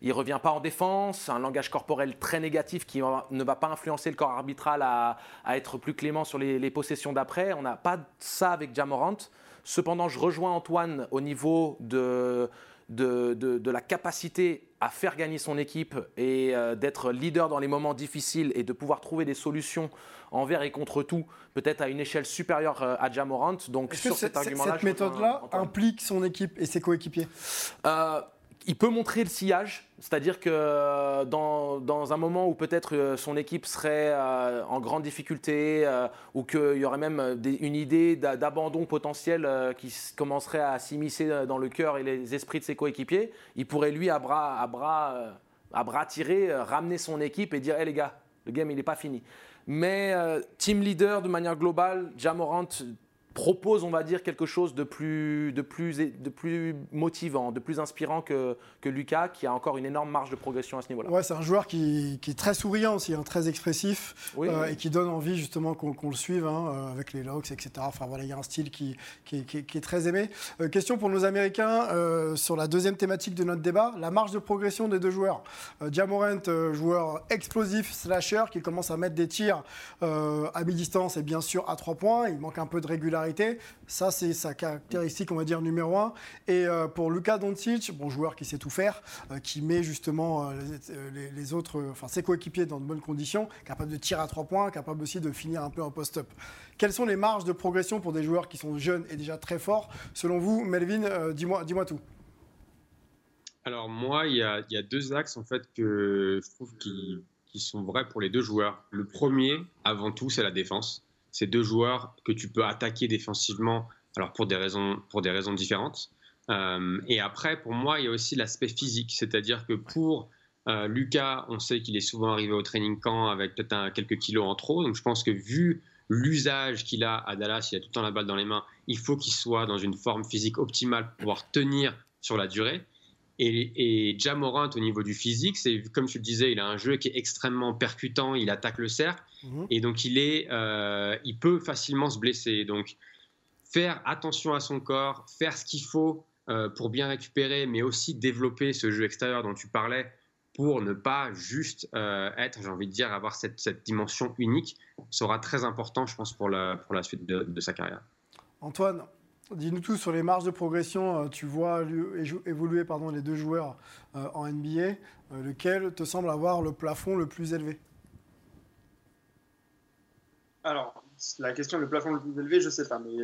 il ne revient pas en défense, un langage corporel très négatif qui ne va pas influencer le corps arbitral à, être plus clément sur les, les possessions d'après. On n'a pas ça avec Jamorant. Cependant, je rejoins Antoine au niveau de, de, la capacité à faire gagner son équipe et euh, d'être leader dans les moments difficiles et de pouvoir trouver des solutions envers et contre tout, peut-être à une échelle supérieure euh, à Jamorant. Donc, sur cet argument-là, cette méthode-là implique son équipe et ses coéquipiers? Euh, il peut montrer le sillage, c'est-à-dire que euh, dans, un moment où peut-être euh, son équipe serait euh, en grande difficulté ou qu'il y aurait même une idée d'abandon potentiel qui commencerait à s'immiscer dans le cœur et les esprits de ses coéquipiers, il pourrait lui à bras, à tirés ramener son équipe et dire hé les gars, le game il n'est pas fini. Mais team leader de manière globale, Jamorant propose, on va dire, quelque chose de plus, de plus, de plus motivant, de plus inspirant que, que Lucas, qui a encore une énorme marge de progression à ce niveau-là. Ouais, c'est un joueur qui, qui, est très souriant aussi, hein, très expressif, euh, et qui donne envie justement qu'on le suive hein, euh, avec les locks, etc. Enfin voilà, il y a un style qui, qui, est très aimé. Euh, question pour nos Américains sur la deuxième thématique de notre débat, la marge de progression des deux joueurs. Diamorent, joueur explosif, slasher, qui commence à mettre des tirs à mi-distance et bien sûr à trois points. Il manque un peu de régularité ça, c'est sa caractéristique, on va dire, numéro un. Et euh, pour Luka Doncic, bon joueur qui sait tout faire, euh, qui met justement euh, les, autres, enfin ses coéquipiers dans de bonnes conditions, capable de tirer à trois points, capable aussi de finir un peu en post-up. Quelles sont les marges de progression pour des joueurs qui sont jeunes et déjà très forts? Selon vous, Melvin, dis-moi dis tout. Alors moi, il y, a, deux axes en fait que je trouve qui, qui sont vrais pour les deux joueurs. Le premier, avant tout, c'est la défense c'est deux joueurs que tu peux attaquer défensivement, alors pour des raisons, pour des raisons différentes. Euh, et après, pour moi, il y a aussi l'aspect physique, c'est-à-dire que pour euh, Lucas, on sait qu'il est souvent arrivé au training camp avec peut-être quelques kilos en trop. Donc je pense que vu l'usage qu'il a à Dallas, il a tout le temps la balle dans les mains, il faut qu'il soit dans une forme physique optimale pour pouvoir tenir sur la durée. Et, et Jamorant, au niveau du physique, c'est comme tu le disais, il a un jeu qui est extrêmement percutant, il attaque le cercle, mhm. et donc il, est, euh, il peut facilement se blesser. Donc faire attention à son corps, faire ce qu'il faut euh, pour bien récupérer, mais aussi développer ce jeu extérieur dont tu parlais pour ne pas juste euh, être, j'ai envie de dire, avoir cette, cette, dimension unique, sera très important, je pense, pour la, pour la suite de, de sa carrière. Antoine, Dis-nous tout sur les marges de progression. Euh, tu vois évoluer pardon, les deux joueurs euh, en NBA. Euh, lequel te semble avoir le plafond le plus élevé? Alors, la question le plafond le plus élevé, je ne sais pas. Mais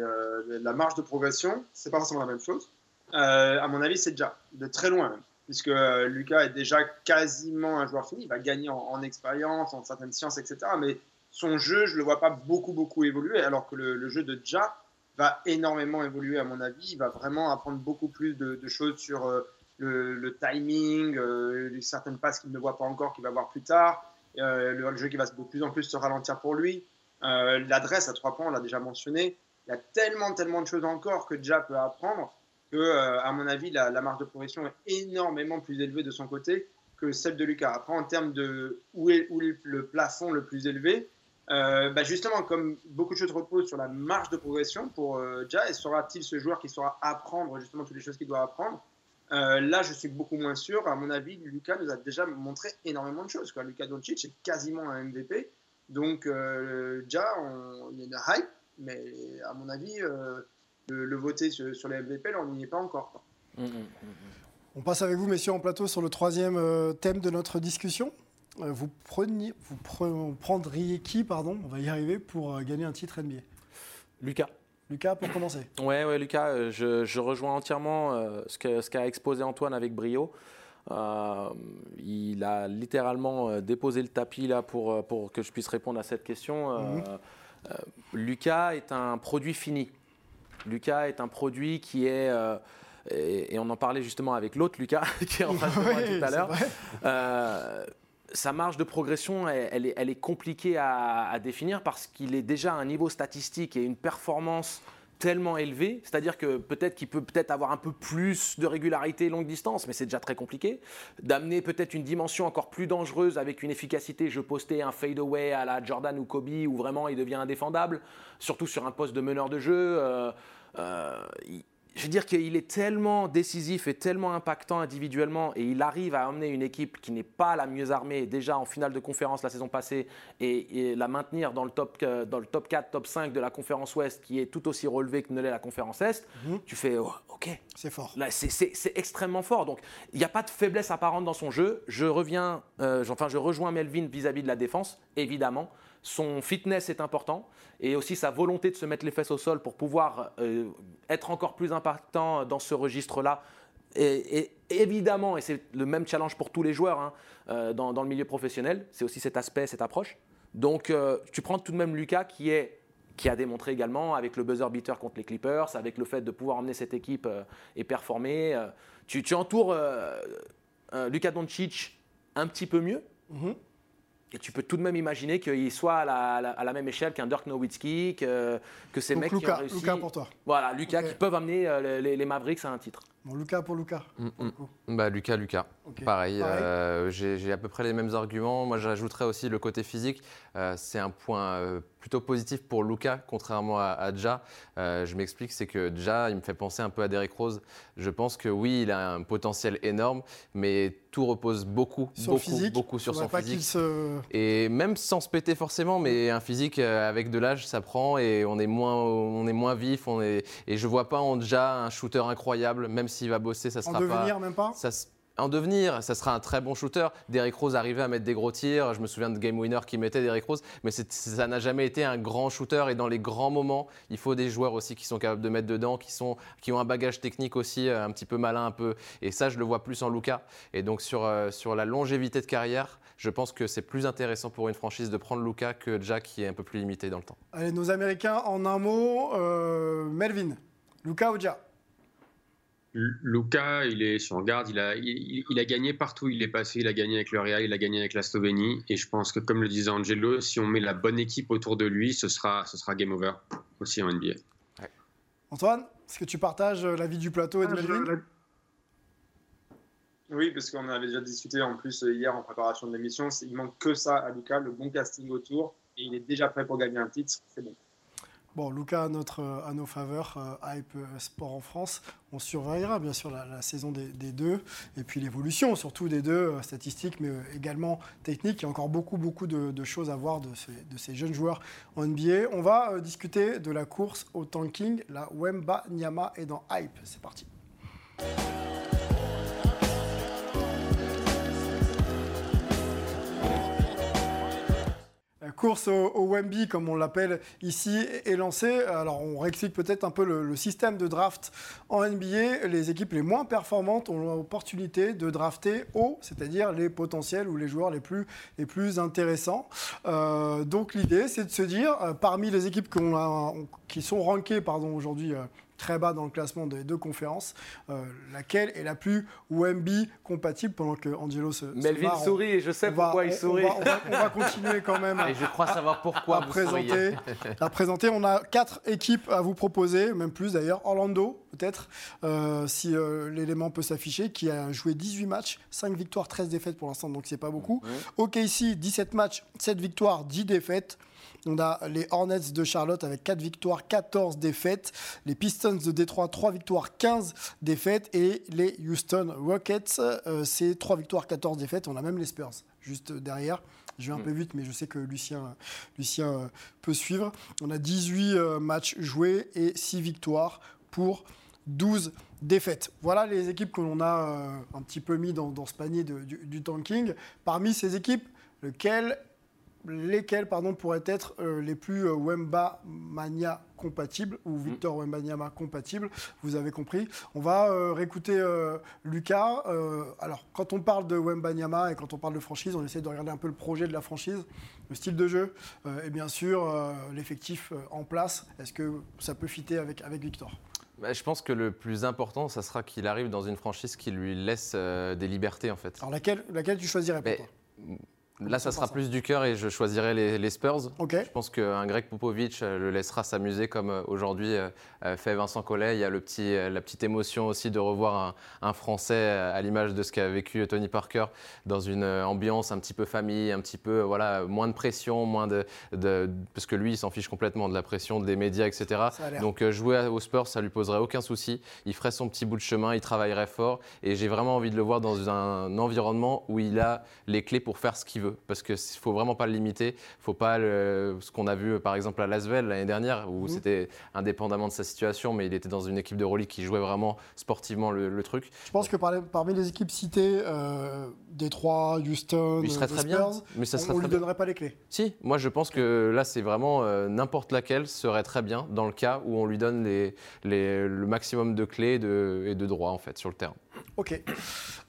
la marge de progression, c'est pas forcément la même chose. à mon avis, c'est déjà de très loin Puisque Lucas est déjà quasiment un joueur fini. Il va gagner en, expérience, en certaines sciences, etc. Mais son jeu, je ne le vois pas beaucoup, beaucoup évoluer. Alors que le, le jeu de Ja va énormément évoluer à mon avis. Il va vraiment apprendre beaucoup plus de, choses sur euh, le, timing, euh, certaines passes qu'il ne voit pas encore, qu'il va voir plus tard, euh, le, jeu qui va de plus en plus se ralentir pour lui. L'adresse à trois points, on l'a déjà mentionné. Il y a tellement, tellement de choses encore que Ja peut apprendre que, à mon avis, la, marge de progression est énormément plus élevée de son côté que celle de Lucas. Après, en termes de où est le plafond le plus élevé, euh, bah, justement, comme beaucoup de choses reposent sur la marge de progression pour euh, Ja, sera-t-il ce joueur qui saura apprendre justement toutes les choses qu'il doit apprendre euh, Là, je suis beaucoup moins sûr. À mon avis, Lucas nous a déjà montré énormément de choses. Quoi. Lucas Doncic est quasiment un MVP. Donc, Ja, il y a une hype, mais à mon avis, le, voter sur, les MVP, là, on n'y est pas encore. Mmh, mmh, mmh, on passe avec vous, messieurs, en plateau sur le troisième thème de notre discussion. Euh, vous, preniez, vous prendriez qui, pardon, on va y arriver, pour euh, gagner un titre NBA Lucas. Lucas, pour commencer. Ouais, ouais, Lucas, euh, je, rejoins entièrement ce qu'a ce exposé Antoine avec brio. il a littéralement déposé le tapis là pour, pour que je puisse répondre à cette question. Mhm. Lucas est un produit fini. Lucas est un produit qui est et, on en parlait justement avec l'autre Lucas qui est en face de moi tout à l'heure sa marge de progression, elle, est, compliquée à, définir parce qu'il est déjà à un niveau statistique et une performance tellement élevée, c'est-à-dire que peut-être qu'il peut peut-être avoir un peu plus de régularité longue distance, mais c'est déjà très compliqué. D'amener peut-être une dimension encore plus dangereuse avec une efficacité, je postais un fade-away à la Jordan ou Kobe, où vraiment il devient indéfendable, surtout sur un poste de meneur de jeu. Euh, euh, je veux dire qu'il est tellement décisif et tellement impactant individuellement et il arrive à emmener une équipe qui n'est pas la mieux armée déjà en finale de conférence la saison passée et, la maintenir dans le, top, euh, dans le top 4, top 5 de la conférence Ouest qui est tout aussi relevé que ne l'est la conférence Est, mhm. tu fais oh, OK. C'est fort. C'est extrêmement fort. Donc il n'y a pas de faiblesse apparente dans son jeu. Je reviens, euh, enfin je rejoins Melvin vis-à-vis de la défense, évidemment. Son fitness est important et aussi sa volonté de se mettre les fesses au sol pour pouvoir euh, être encore plus impactant dans ce registre-là. Et, évidemment, et c'est le même challenge pour tous les joueurs hein, euh, dans, le milieu professionnel, c'est aussi cet aspect, cette approche. Donc euh, tu prends tout de même Lucas qui est qui a démontré également avec le buzzer beater contre les Clippers, avec le fait de pouvoir emmener cette équipe et performer. tu, tu, entoures Lucas Doncic un petit peu mieux. Mm-hmm. Et tu peux tout de même imaginer qu'il soit à la, à la même échelle qu'un Dirk Nowitzki, que, que ces Donc mecs Luka, qui ont réussi. Luka pour toi. Voilà, Lucas qui peuvent amener euh, les, les Mavericks à un titre. Bon, Lucas pour Lucas. Mm, pour coup. Bah, Lucas, Lucas. Pareil, Pareil. euh, j'ai à peu près les mêmes arguments. Moi, j'ajouterais aussi le côté physique. Euh, c'est un point euh, plutôt positif pour Lucas, contrairement à, à Ja. Je m'explique, c'est que Ja, il me fait penser un peu à Derrick Rose. Je pense que oui, il a un potentiel énorme, mais tout repose beaucoup, Sur beaucoup, physique, beaucoup sur son pas physique. se... Et même sans se péter forcément, mais un physique avec de l'âge, ça prend et on est moins, on est moins vif. On est, et je vois pas en déjà un shooter incroyable, même s'il va bosser, ça En sera devenir pas. même pas? ça en devenir, ça sera un très bon shooter. Derrick Rose arrivait à mettre des gros tirs. Je me souviens de Game Winner qui mettait Derrick Rose, mais ça n'a jamais été un grand shooter. Et dans les grands moments, il faut des joueurs aussi qui sont capables de mettre dedans, qui, sont, qui ont un bagage technique aussi euh, un petit peu malin, un peu. Et ça, je le vois plus en Luca. Et donc sur, euh, sur la longévité de carrière, je pense que c'est plus intéressant pour une franchise de prendre Luca que Jack qui est un peu plus limité dans le temps. Allez, nos Américains, en un mot, euh, Melvin, Lucas ou Ja? L- Luka, il est sur garde, il a, il, il a gagné partout où il est passé, il a gagné avec le Real, il a gagné avec la Slovénie, et je pense que comme le disait Angelo, si on met la bonne équipe autour de lui, ce sera, ce sera game over aussi en NBA. Antoine, est-ce que tu partages euh, l'avis du plateau et de Melvin Oui, parce qu'on avait déjà discuté en plus euh, hier en préparation de l'émission. Il manque que ça à Lucas, le bon casting autour, et il est déjà prêt pour gagner un titre. C'est bon. Bon, Lucas, à, notre, euh, à nos faveurs, euh, Hype euh, Sport en France, on surveillera bien sûr la, saison des, deux et puis l'évolution surtout des deux, statistiques mais également techniques. Il y a encore beaucoup, beaucoup de, choses à voir de, ces- de ces jeunes joueurs en NBA. On va discuter de la course au tanking. La Wemba Nyama est dans Hype. C'est parti. Course au, Wemby, comme on l'appelle ici, est lancée. Alors, on réexplique peut-être un peu le, système de draft en NBA. Les équipes les moins performantes ont l'opportunité de drafter haut, c'est-à-dire les potentiels ou les joueurs les plus, les plus intéressants. Euh, donc, l'idée, c'est de se dire, euh, parmi les équipes qui sont rankées aujourd'hui euh, très bas dans le classement des deux conférences, euh, laquelle est la plus Wemby compatible pendant que Angelo se. Melvin sourit et je sais on va- pourquoi il on- on sourit. va- on va- on va continuer quand même Et je crois savoir pourquoi à vous présenter, à présenter. On a quatre équipes à vous proposer, même plus d'ailleurs. Orlando, peut-être, euh, si euh, l'élément peut s'afficher, qui a joué 18 matchs, 5 victoires, 13 défaites pour l'instant, donc c'est pas beaucoup. OKC, 17 matchs, 7 victoires, 10 défaites. On a les Hornets de Charlotte avec 4 victoires, 14 défaites. Les Pistons de Détroit, 3 victoires, 15 défaites. Et les Houston Rockets, euh, c'est 3 victoires, 14 défaites. On a même les Spurs juste derrière. Je vais un peu vite, mais je sais que Lucien, Lucien euh, peut suivre. On a 18 euh, matchs joués et 6 victoires pour 12 défaites. Voilà les équipes que l'on a euh, un petit peu mis dans, dans ce panier de- du, du tanking. Parmi ces équipes, lequel lesquels pardon, pourraient être euh, les plus euh, Wemba Mania compatibles ou Victor Wembanyama compatibles, vous avez compris. On va euh, réécouter Lucas. Alors, quand on parle de Wembanyama et quand on parle de franchise, on essaie de regarder un peu le projet de la franchise, le style de jeu et bien sûr l'effectif en place. Est-ce que ça peut fitter avec, avec Victor? Bah, je pense que le plus important, ça sera qu'il arrive dans une franchise qui lui laisse euh, des libertés en fait. Alors, laquelle, laquelle tu choisirais pour Mais, toi? Là, ça sera plus du cœur et je choisirais les, les Spurs. Je pense qu'un Greg Popovich euh, le laissera s'amuser comme euh, aujourd'hui euh, fait Vincent Collet. Il y a le petit, la petite émotion aussi de revoir un, un Français à l'image de ce qu'a vécu Tony Parker dans une ambiance un petit peu famille, un petit peu voilà, moins de pression, moins de, de- parce que lui, il s'en fiche complètement de la pression des médias, etc. Donc jouer aux Spurs, ça lui poserait aucun souci. Il ferait son petit bout de chemin, il travaillerait fort et j'ai vraiment envie de le voir dans un environnement où il a les clés pour faire ce qu'il veut parce que s- faut vraiment pas le limiter. Faut pas le- ce qu'on a vu euh, par exemple à Lasvel l'année dernière où Mhm. c'était indépendamment de sa situation, mais il était dans une équipe de Euroleague qui jouait vraiment sportivement le, le truc. Je pense que par- parmi les équipes citées, euh, Détroit, Houston, Il serait euh, très les bien, Spurs, mais ça on- très lui bien. donnerait pas les clés. Si, moi je pense que là c'est vraiment euh, n'importe laquelle serait très bien dans le cas où on lui donne les, les- le maximum de clés de- et de droits en fait sur le terrain. Ok.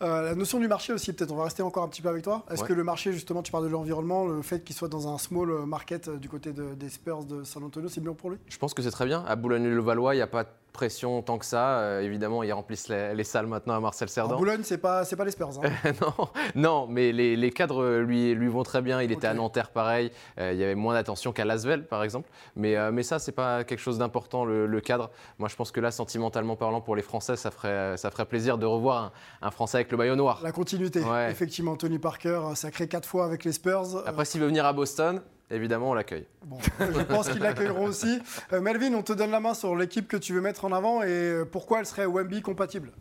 Euh, la notion du marché aussi, peut-être, on va rester encore un petit peu avec toi. Est-ce Ouais. que le marché, justement, tu parles de l'environnement, le fait qu'il soit dans un small market euh, du côté de- des Spurs de San Antonio, c'est bien pour lui? Je pense que c'est très bien. À Boulogne-le-Valois, il n'y a pas pression tant que ça. Euh, évidemment, ils remplissent les, salles maintenant à Marcel Cerdan. À Boulogne, c'est pas, pas les Spurs. Hein. non, non, mais les, cadres lui, lui vont très bien. Il était à Nanterre, pareil. Euh, il y avait moins d'attention qu'à Lasvel, par exemple. Mais, euh, mais ça, c'est pas quelque chose d'important, le, cadre. Moi, je pense que là, sentimentalement parlant, pour les Français, ça ferait, ça ferait plaisir de revoir un, Français avec le maillot noir. La continuité. Effectivement, Tony Parker, sacré quatre fois avec les Spurs. Après, s'il veut venir à Boston, évidemment, on l'accueille. Bon, je pense qu'ils l'accueilleront aussi. Euh, Melvin, on te donne la main sur l'équipe que tu veux mettre en avant et euh, pourquoi elle serait Wemby compatible?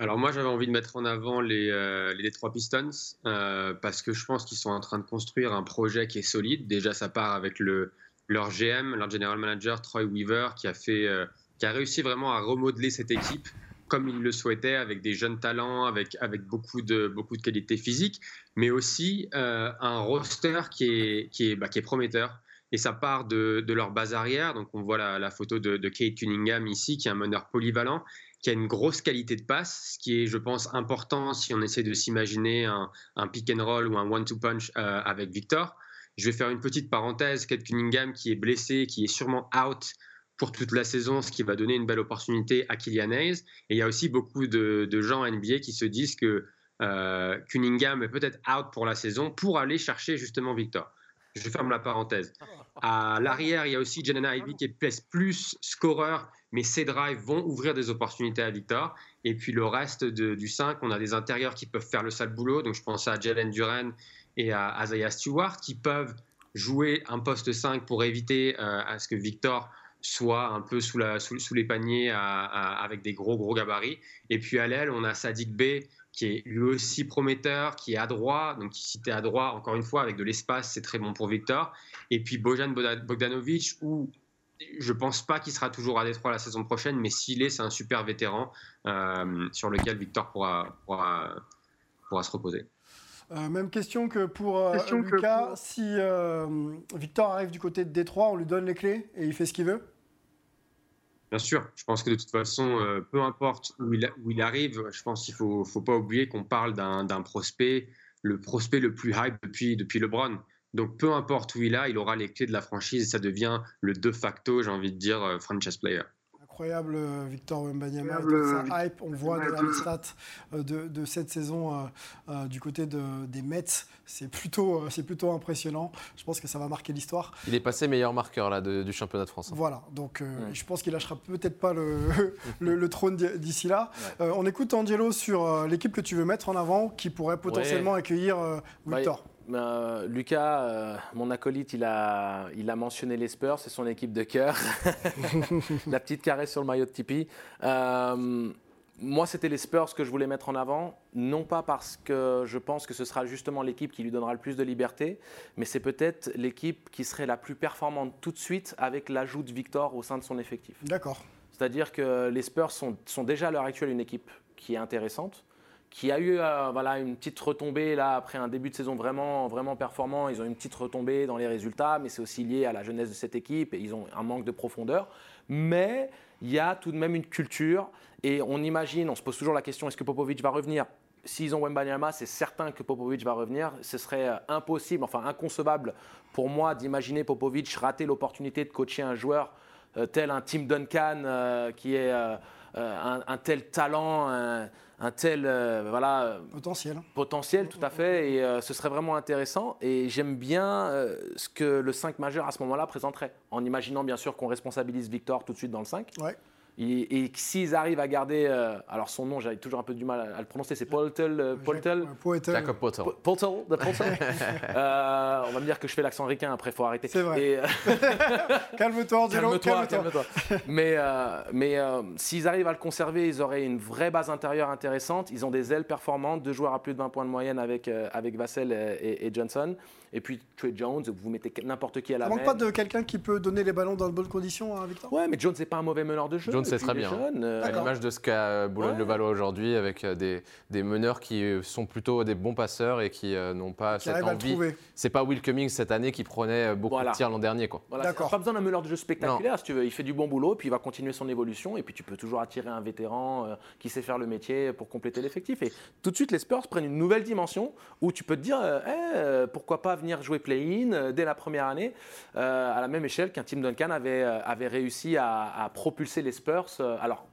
Alors moi j'avais envie de mettre en avant les, euh, les Detroit Pistons parce que je pense qu'ils sont en train de construire un projet qui est solide. Déjà ça part avec le, leur GM, leur general manager Troy Weaver qui a, fait, qui a réussi vraiment à remodeler cette équipe comme il le souhaitait, avec des jeunes talents, avec, avec beaucoup, de, beaucoup de qualités physiques, mais aussi euh, un roster qui est, qui, est, bah, qui est prometteur. Et ça part de, de, leur base arrière. Donc, on voit la, la photo de, Kate Cunningham ici, qui est un meneur polyvalent, qui a une grosse qualité de passe, ce qui est, je pense, important si on essaie de s'imaginer un, un, pick and roll ou un one-two punch euh, avec Victor. Je vais faire une petite parenthèse. Kate Cunningham, qui est blessé, qui est sûrement out pour toute la saison, ce qui va donner une belle opportunité à Kylian Hayes. Et il y a aussi beaucoup de, gens NBA qui se disent que euh, Cunningham est peut-être out pour la saison pour aller chercher justement Victor. Je ferme la parenthèse. À l'arrière, il y a aussi Janan Ivy qui est plus scoreur, mais ses drives vont ouvrir des opportunités à Victor. Et puis le reste du 5, on a des intérieurs qui peuvent faire le sale boulot. Donc je pense à Jalen Duran et à Isaiah Stewart qui peuvent jouer un poste 5 pour éviter euh, à ce que Victor soit un peu sous, les paniers avec des gros, gros gabarits. Et puis à l'aile, on a Sadik B qui est lui aussi prometteur, qui est à droite. Donc, si tu es à droite, encore une fois, avec de l'espace, c'est très bon pour Victor. Et puis Bojan Bogdanovic, où je pense pas qu'il sera toujours à Détroit la saison prochaine, mais s'il est, c'est un super vétéran euh, sur lequel Victor pourra se reposer. Euh, même question que pour euh, Lucas. Si euh, Victor arrive du côté de Détroit, on lui donne les clés et il fait ce qu'il veut Bien sûr, je pense que de toute façon, peu importe où il, où il, arrive, je pense qu'il ne faut, faut, pas oublier qu'on parle d'un prospect, le prospect le plus hype depuis, depuis LeBron. Donc peu importe où il a, il aura les clés de la franchise et ça devient le de facto, j'ai envie de dire, franchise player incroyable, euh, Victor Wembanyama, sa hype. On voit dans les stats euh, de, de, cette saison euh, du côté de, des Mets. C'est plutôt, c'est plutôt impressionnant. Je pense que ça va marquer l'histoire. Il est passé meilleur marqueur là, du championnat de France. Hein. Voilà, donc je pense qu'il lâchera peut-être pas le, le, trône d'ici là. on écoute Angelo sur l'équipe que tu veux mettre en avant qui pourrait potentiellement accueillir Victor. Euh, Lucas, euh, mon acolyte, il a, il a mentionné les Spurs, c'est son équipe de cœur. La petite caresse sur le maillot de Tipeee. Euh, moi, c'était les Spurs que je voulais mettre en avant, non pas parce que je pense que ce sera justement l'équipe qui lui donnera le plus de liberté, mais c'est peut-être l'équipe qui serait la plus performante tout de suite avec l'ajout de Victor au sein de son effectif. D'accord. C'est-à-dire que les Spurs sont, sont déjà à l'heure actuelle une équipe qui est intéressante qui a eu euh, voilà, une petite retombée là, après un début de saison vraiment, vraiment performant. Ils ont une petite retombée dans les résultats, mais c'est aussi lié à la jeunesse de cette équipe et ils ont un manque de profondeur. Mais il y a tout de même une culture et on imagine, on se pose toujours la question est-ce que Popovic va revenir? S'ils ont Wembanyama, c'est certain que Popovic va revenir. Ce serait euh, impossible, enfin inconcevable pour moi d'imaginer Popovic rater l'opportunité de coacher un joueur euh, tel un Tim Duncan qui est un, tel talent. Un, tel euh, voilà potentiel potentiel tout à fait et euh, ce serait vraiment intéressant et j'aime bien euh, ce que le 5 majeur à ce moment-là présenterait en imaginant bien sûr qu'on responsabilise Victor tout de suite dans le 5 ouais. Et, s'ils arrivent à garder, euh, alors son nom, j'avais toujours un peu du mal à, le prononcer, c'est Poltel, euh, Poltel, Jacob Poltel. Poltel, de Poltel. euh, on va me dire que je fais l'accent ricain, après, il faut arrêter. C'est vrai. calme-toi, Angelo, calme-toi. Calme-toi. mais euh, mais s'ils arrivent à le conserver, ils auraient une vraie base intérieure intéressante. Ils ont des ailes performantes, deux joueurs à plus de 20 points de moyenne avec, avec Vassell et, et Johnson. Et puis Trey Jones, vous mettez n'importe qui à la main. Manque pas de quelqu'un qui peut donner les ballons dans de bonnes conditions, hein, Victor? Ouais, mais Jones n'est pas un mauvais meneur de jeu. Jones sait depuis très bien. euh, À l'image de ce qu'a Boulogne-le-Valois aujourd'hui, avec euh, des, des meneurs qui euh, sont plutôt des bons passeurs et qui euh, n'ont pas Qui cette envie. C'est pas Will Cummings cette année qui prenait euh, beaucoup Voilà. de tirs l'an dernier. Quoi. Voilà, D'accord. c'est pas besoin d'un meneur de jeu spectaculaire, si tu veux. Il fait du bon boulot, puis il va continuer son évolution, et puis tu peux toujours attirer un vétéran euh, qui sait faire le métier pour compléter l'effectif. Et tout de suite, les Spurs prennent une nouvelle dimension où tu peux te dire, euh, Eh, euh, pourquoi pas venir jouer play-in euh, dès la première année, euh, à la même échelle qu'un Tim Duncan avait, euh, avait réussi à, à propulser les Spurs. alors,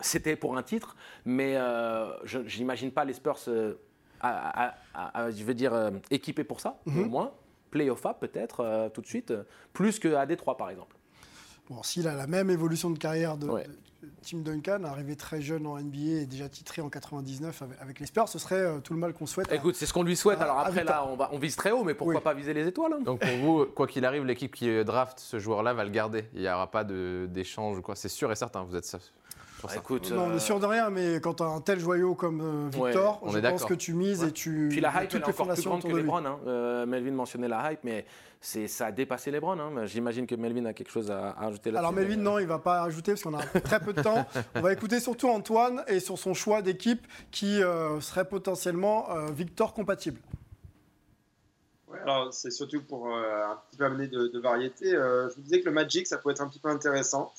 c'était pour un titre, mais euh, je n'imagine pas les Spurs, euh, à- à- à- à- je veux dire, euh, équipés pour ça, Mhm. au moins. Playoff up peut-être tout de suite, plus qu'à Détroit par exemple. Bon, s'il a la même évolution de carrière de, Ouais. de Tim Duncan, arrivé très jeune en NBA et déjà titré en 99 avec, avec les Spurs, ce serait euh, tout le mal qu'on souhaite. Écoute, c'est ce qu'on lui souhaite. à- Alors après là, on, va, on vise très haut, mais pourquoi Oui. pas viser les étoiles hein Donc pour vous, quoi qu'il arrive, l'équipe qui draft ce joueur-là va le garder. Il n'y aura pas de- d'échange ou quoi. C'est sûr et certain, vous êtes Bah. Écoute, Non, on euh, est sûr de rien, mais quand tu as un tel joyau comme euh, Victor, on je est pense d'accord. que tu mises et tu. Puis la hype, toutes elle est les encore plus grande que les. Browns. hein. Euh, Melvin mentionnait la hype, mais ça a dépassé les Browns. hein. J'imagine que Melvin a quelque chose à, à ajouter là-dessus. Alors Melvin, non, il va pas ajouter parce qu'on a très peu de temps. On va écouter surtout Antoine et sur son choix d'équipe qui euh, serait potentiellement euh, Victor compatible. Ouais, alors c'est surtout pour euh, un petit peu amener de, de variété. Euh, je vous disais que le Magic, ça peut être un petit peu intéressant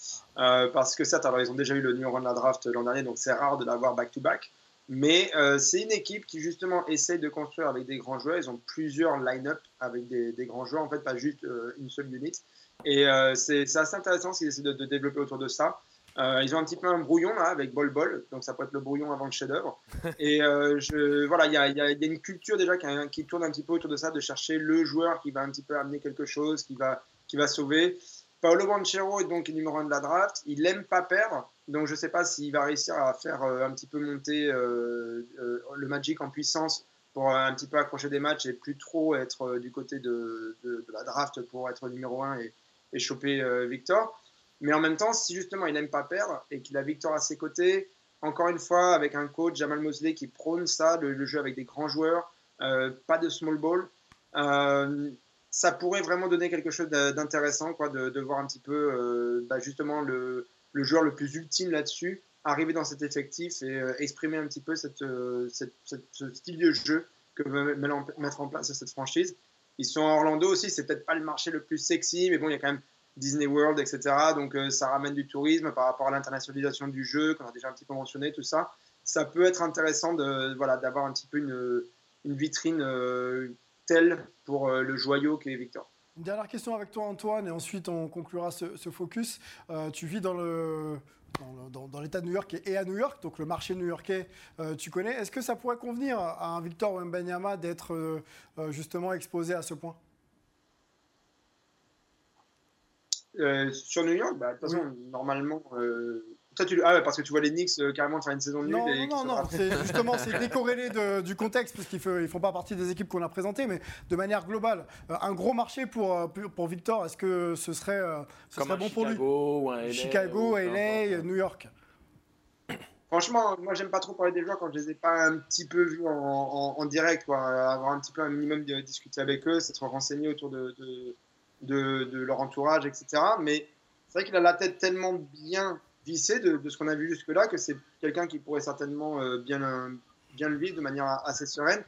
parce que certes, alors ils ont déjà eu le numéro 1 de la draft l'an dernier, donc c'est rare de l'avoir back-to-back. Mais euh, c'est une équipe qui justement essaye de construire avec des grands joueurs. Ils ont plusieurs line-up avec des, des grands joueurs, en fait, pas juste euh, une seule unit. Et euh, c'est assez intéressant ce qu'ils essaient de, de développer autour de ça. Euh, ils ont un petit peu un brouillon là avec Bol Bol, donc ça peut être le brouillon avant le chef-d'œuvre. Et euh, je, voilà, il y a, il y a- il y a une culture déjà qui, qui tourne un petit peu autour de ça, de chercher le joueur qui va un petit peu amener quelque chose, qui va, qui va sauver. Paolo Banchero est donc numéro 1 de la draft. Il aime pas perdre, donc je ne sais pas s'il va réussir à faire euh, un petit peu monter euh, euh, le Magic en puissance pour un petit peu accrocher des matchs et plus trop être du côté de, la draft pour être numéro 1 et, choper Victor. Mais en même temps, si justement il n'aime pas perdre et qu'il a Victor à ses côtés, encore une fois, avec un coach, Jamal Mosley, qui prône ça, le, jeu avec des grands joueurs, pas de small ball, ça pourrait vraiment donner quelque chose d'intéressant, quoi, de, voir un petit peu euh, bah, justement le, joueur le plus ultime là-dessus arriver dans cet effectif et euh, exprimer un petit peu euh, cette- ce style de jeu que veut mettre en- place cette franchise. Ils sont à Orlando aussi, c'est peut-être pas le marché le plus sexy, mais bon, il y a quand même Disney World, etc. Donc ça ramène du tourisme par rapport à l'internationalisation du jeu, qu'on a déjà un petit peu mentionné, tout ça. Ça peut être intéressant de voilà d'avoir un petit peu une, une vitrine pour euh, le joyau qu'est Victor. Une dernière question avec toi Antoine et ensuite on conclura ce, ce focus. Euh, tu vis dans le dans, le- dans- dans l'État de New York et et à New York, donc le marché new-yorkais, euh, tu connais. Est-ce que ça pourrait convenir à un Victor Wembanyama d'être euh, justement exposé à ce point? Sur New York, bah, de toute façon, normalement. Toi, tu, ah ouais, parce que tu vois les Knicks euh, carrément faire une saison nulle. Non, et non, non, c'est justement c'est décorrélé de- du contexte puisqu'ils ne font pas partie des équipes qu'on a présentées, mais de manière globale, euh, un gros marché pour, euh, pour, pour Victor, est-ce que ce serait, euh, ce Comme serait bon pour lui Chicago ou un LA, Chicago, ou peu LA, importe. New York. Franchement, moi, j'aime pas trop parler des joueurs quand je les ai pas un petit peu vus en, en- en direct, quoi. Avoir un petit peu un minimum de discuter avec eux, s'être renseigné autour de, de, de- de leur entourage, etc. Mais c'est vrai qu'il a la tête tellement bien de, ce qu'on a vu jusque-là que c'est quelqu'un qui pourrait certainement euh, bien, euh, bien le vivre de manière assez sereine.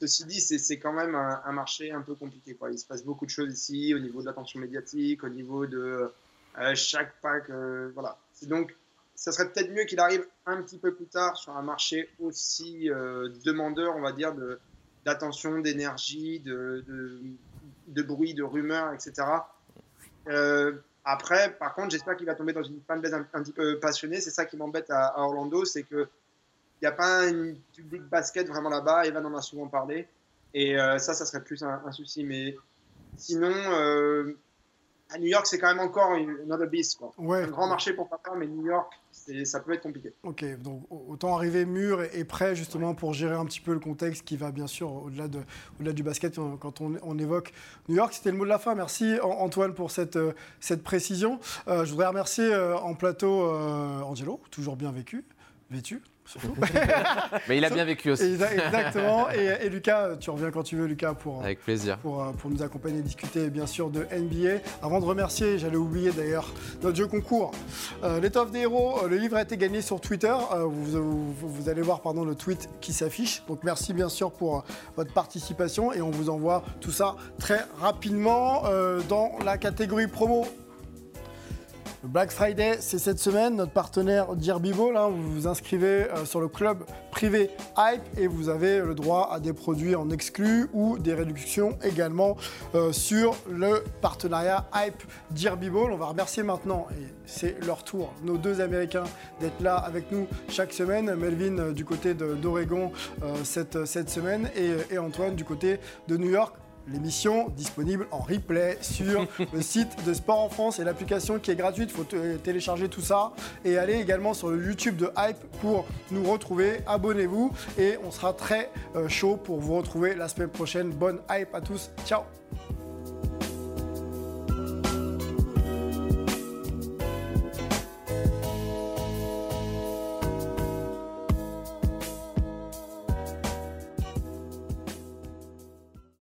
Ceci dit, c'est quand même un, marché un peu compliqué. Il se passe beaucoup de choses ici au niveau de l'attention médiatique, au niveau de euh, chaque pack. voilà. Donc ça serait peut-être mieux qu'il arrive un petit peu plus tard sur un marché aussi demandeur, on va dire, d'attention, d'énergie, de, de, de bruit, de rumeurs, etc. Après, par contre, j'espère qu'il va tomber dans une fanbase un, un petit peu passionnée. C'est ça qui m'embête à, à Orlando, c'est que il n'y a pas un public basket vraiment là-bas. Evan en a souvent parlé. Et euh, ça, ça serait plus un, un souci. Mais sinon, euh, à New York, c'est quand même encore une another beast. Quoi. Ouais. Un grand marché pour papa, mais New York, ça peut être compliqué. Ok, donc autant arriver mûr et, et prêt justement pour gérer un petit peu le contexte qui va bien sûr au-delà de, au-delà du basket quand on, on évoque New York. C'était le mot de la fin. Merci An- Antoine pour cette, euh, cette précision. Euh, je voudrais remercier euh, en plateau euh, Angelo, toujours bien vécu, vêtu. Mais il a bien vécu aussi. Exactement. Et, Lucas, tu reviens quand tu veux, Lucas, pour, Avec plaisir. pour, euh, pour nous accompagner, discuter bien sûr de NBA. Avant de remercier, j'allais oublier d'ailleurs notre jeu concours, euh, l'étoffe des héros. euh, Le livre a été gagné sur Twitter. Euh, Vous, vous- vous allez voir pardon, le tweet qui s'affiche. Donc merci bien sûr pour euh, votre participation et on vous envoie tout ça très rapidement euh, dans la catégorie promo. Black Friday, c'est cette semaine. Notre partenaire Dirbiball, hein, vous vous inscrivez euh, sur le club privé Hype et vous avez le droit à des produits en exclus ou des réductions également euh, sur le partenariat Hype Dirbiball. On va remercier maintenant, et c'est leur tour, nos deux Américains d'être là avec nous chaque semaine. Melvin euh, du côté d'Oregon cette, cette semaine et Antoine du côté de New York. L'émission disponible en replay sur le site de Sport en France et l'application qui est gratuite. Il faut télécharger tout ça et aller également sur le YouTube de Hype pour nous retrouver. Abonnez-vous et on sera très euh, chaud pour vous retrouver la semaine prochaine. Bonne Hype à tous. Ciao